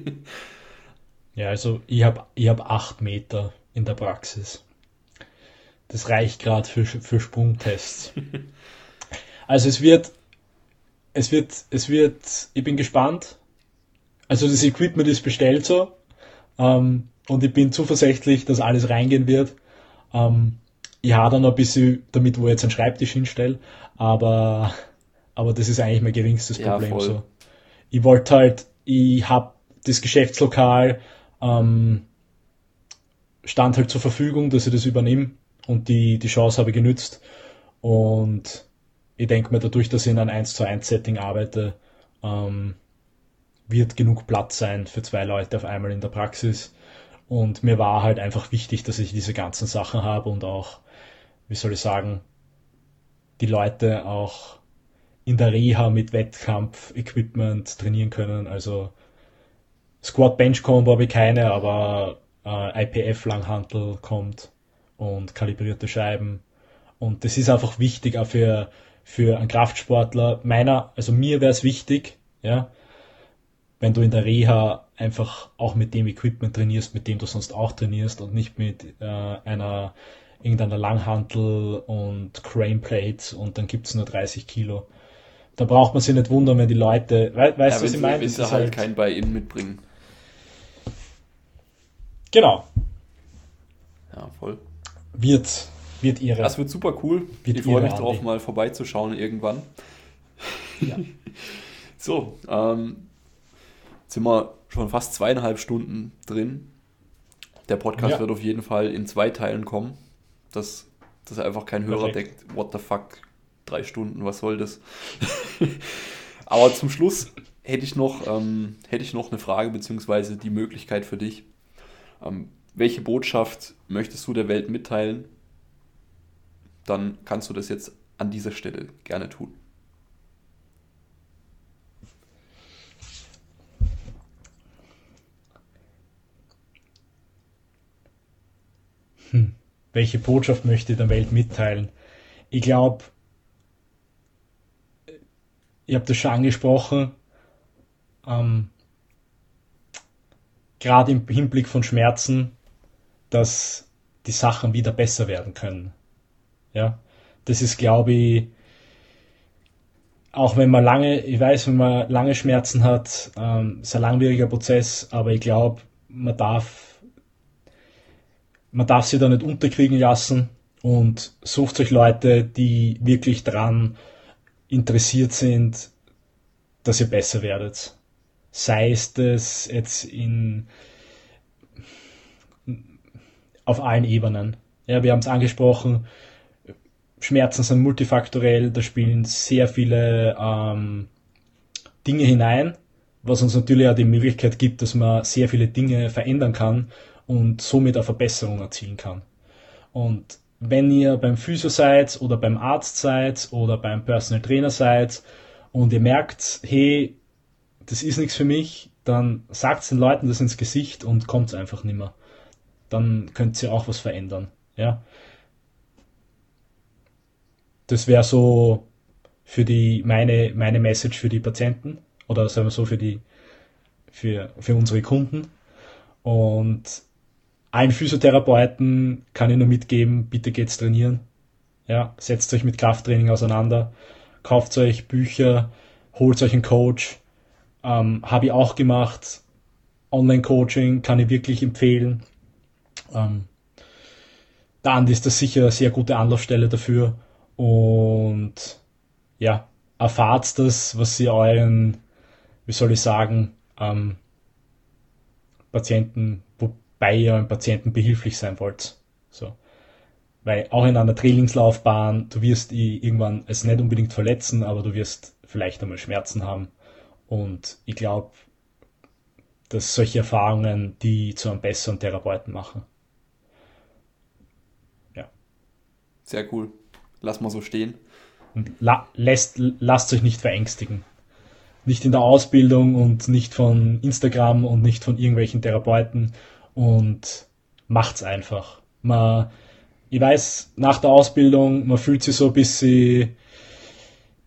ja, also ich habe ich hab acht Meter in der Praxis. Das reicht gerade für, für Sprungtests. Also es wird, es wird, es wird, ich bin gespannt. Also das Equipment ist bestellt so. Ähm, und ich bin zuversichtlich, dass alles reingehen wird. Ähm, ich habe dann ein bisschen damit, wo ich jetzt einen Schreibtisch hinstelle, aber, aber das ist eigentlich mein geringstes Problem. Ja, so. Ich wollte halt, ich habe das Geschäftslokal ähm, stand halt zur Verfügung, dass ich das übernehme und die, die Chance habe genützt. Und ich denke mir, dadurch, dass ich in einem 1 zu 1 Setting arbeite, ähm, wird genug Platz sein für zwei Leute auf einmal in der Praxis. Und mir war halt einfach wichtig, dass ich diese ganzen Sachen habe und auch, wie soll ich sagen, die Leute auch in der Reha mit Wettkampf-Equipment trainieren können. Also Squat Bench Combo habe ich keine, aber äh, IPF Langhantel kommt und kalibrierte Scheiben. Und das ist einfach wichtig auch für, für einen Kraftsportler. Meiner, also mir wäre es wichtig, ja, wenn du in der Reha einfach auch mit dem Equipment trainierst, mit dem du sonst auch trainierst und nicht mit äh, einer irgendeiner Langhantel und Crane Plates und dann gibt es nur 30 Kilo. Da braucht man sich nicht wundern, wenn die Leute, we weißt ja, du, was ich meine? Wenn sie halt, halt kein Buy-in mitbringen. Genau. Ja, voll. Wird, wird ihre. Das wird super cool. Wird ich freue mich drauf, mal vorbeizuschauen irgendwann. Ja. so, ähm, Jetzt sind wir schon fast zweieinhalb Stunden drin. Der Podcast ja. wird auf jeden Fall in zwei Teilen kommen. Dass, dass einfach kein Hörer Perfekt. denkt, what the fuck, drei Stunden, was soll das? Aber zum Schluss hätte ich noch, ähm, hätte ich noch eine Frage beziehungsweise die Möglichkeit für dich. Ähm, welche Botschaft möchtest du der Welt mitteilen? Dann kannst du das jetzt an dieser Stelle gerne tun. hm, welche Botschaft möchte ich der Welt mitteilen? Ich glaube, ich habe das schon angesprochen, ähm, gerade im Hinblick von Schmerzen, dass die Sachen wieder besser werden können. Ja, das ist, glaube ich, auch wenn man lange, ich weiß, wenn man lange Schmerzen hat, ähm, ist ein langwieriger Prozess, aber ich glaube, man darf man darf sie da nicht unterkriegen lassen und sucht euch Leute, die wirklich dran interessiert sind, dass ihr besser werdet. Sei es das jetzt in auf allen Ebenen. Ja, wir haben es angesprochen, Schmerzen sind multifaktorell, da spielen sehr viele ähm, Dinge hinein, was uns natürlich auch die Möglichkeit gibt, dass man sehr viele Dinge verändern kann und somit eine Verbesserung erzielen kann. Und wenn ihr beim Physio seid oder beim Arzt seid oder beim Personal Trainer seid und ihr merkt, hey, das ist nichts für mich, dann sagt den Leuten das ins Gesicht und kommt einfach nicht mehr. Dann könnt ihr auch was verändern. Ja. Das wäre so für die meine meine Message für die Patienten oder sagen wir so für die für für unsere Kunden und allen Physiotherapeuten kann ich nur mitgeben, bitte geht's trainieren. Ja, setzt euch mit Krafttraining auseinander, kauft euch Bücher, holt euch einen Coach. Ähm, Habe ich auch gemacht. Online-Coaching kann ich wirklich empfehlen. Ähm, dann ist das sicher eine sehr gute Anlaufstelle dafür. Und ja, erfahrt das, was ihr euren, wie soll ich sagen, ähm, Patienten, wobei ihr einem Patienten behilflich sein wollt. So. Weil auch in einer Trainingslaufbahn, du wirst irgendwann es nicht unbedingt verletzen, aber du wirst vielleicht einmal Schmerzen haben. Und ich glaube, dass solche Erfahrungen die zu einem besseren Therapeuten machen. Ja. Sehr cool. Lass mal so stehen. Und la lässt, lasst euch nicht verängstigen. Nicht in der Ausbildung und nicht von Instagram und nicht von irgendwelchen Therapeuten und macht's einfach. Man, ich weiß, nach der Ausbildung, man fühlt sich so ein bisschen,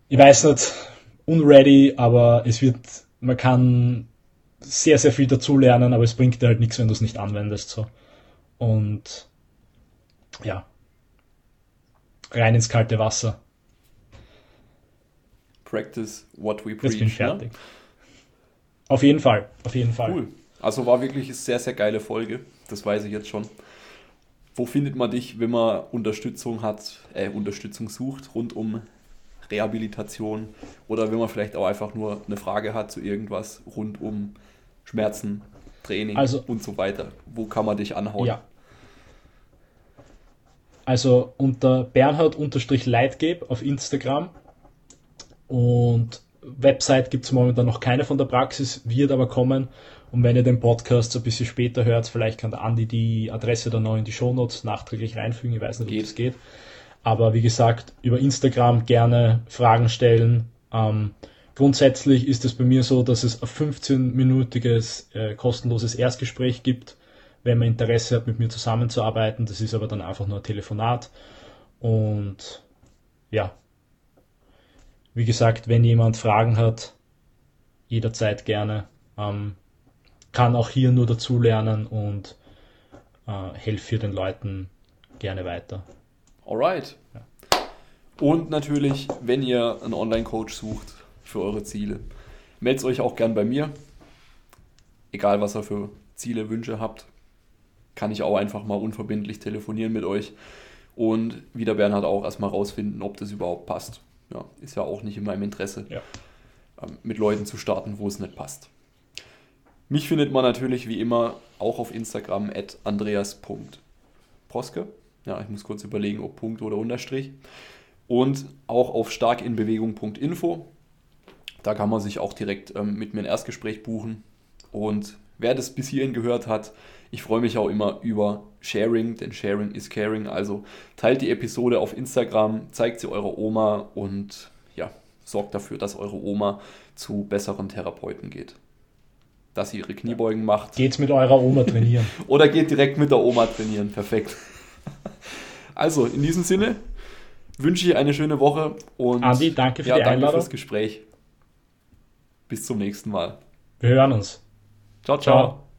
ich weiß nicht, unready, aber es wird, man kann sehr, sehr viel dazulernen, aber es bringt dir halt nichts, wenn du es nicht anwendest. So. Und ja, rein ins kalte Wasser. Practice what we preach. Jetzt bin ich ne? fertig. Ne? Auf jeden Fall, auf jeden Fall. Cool. Also war wirklich eine sehr, sehr geile Folge. Das weiß ich jetzt schon. Wo findet man dich, wenn man Unterstützung hat, äh, Unterstützung sucht rund um Rehabilitation oder wenn man vielleicht auch einfach nur eine Frage hat zu irgendwas rund um Schmerzen, Training also, und so weiter? Wo kann man dich anhauen? Ja. Also unter Bernhard-Leitgeb auf Instagram und Website gibt es momentan noch keine von der Praxis, wird aber kommen. Und wenn ihr den Podcast so ein bisschen später hört, vielleicht kann der Andi die Adresse dann noch in die Shownotes nachträglich reinfügen. Ich weiß nicht, geht. ob das geht. Aber wie gesagt, über Instagram gerne Fragen stellen. Ähm, grundsätzlich ist es bei mir so, dass es ein 15-minütiges äh, kostenloses Erstgespräch gibt, wenn man Interesse hat, mit mir zusammenzuarbeiten. Das ist aber dann einfach nur ein Telefonat. Und ja, wie gesagt, wenn jemand Fragen hat, jederzeit gerne. Ähm, kann auch hier nur dazulernen und äh, helfe den Leuten gerne weiter. Alright. Ja. Und natürlich, wenn ihr einen Online-Coach sucht für eure Ziele, meldet euch auch gern bei mir. Egal, was ihr für Ziele, Wünsche habt, kann ich auch einfach mal unverbindlich telefonieren mit euch und wie der Bernhard auch erstmal rausfinden, ob das überhaupt passt ja, ist ja auch nicht in meinem Interesse, ja. ähm, mit Leuten zu starten, wo es nicht passt. Mich findet man natürlich wie immer auch auf Instagram at andreas.proske. Ja, ich muss kurz überlegen, ob Punkt oder Unterstrich. Und auch auf starkinbewegung.info. Da kann man sich auch direkt ähm, mit mir ein Erstgespräch buchen. Und wer das bis hierhin gehört hat, ich freue mich auch immer über Sharing, denn Sharing is Caring. Also teilt die Episode auf Instagram, zeigt sie eurer Oma und ja, sorgt dafür, dass eure Oma zu besseren Therapeuten geht. Dass sie ihre Kniebeugen macht. Geht's mit eurer Oma trainieren. Oder geht direkt mit der Oma trainieren. Perfekt. Also, in diesem Sinne wünsche ich eine schöne Woche und Andi, danke für ja, die danke Einladung. fürs Gespräch. Bis zum nächsten Mal. Wir hören uns. ciao. ciao. ciao.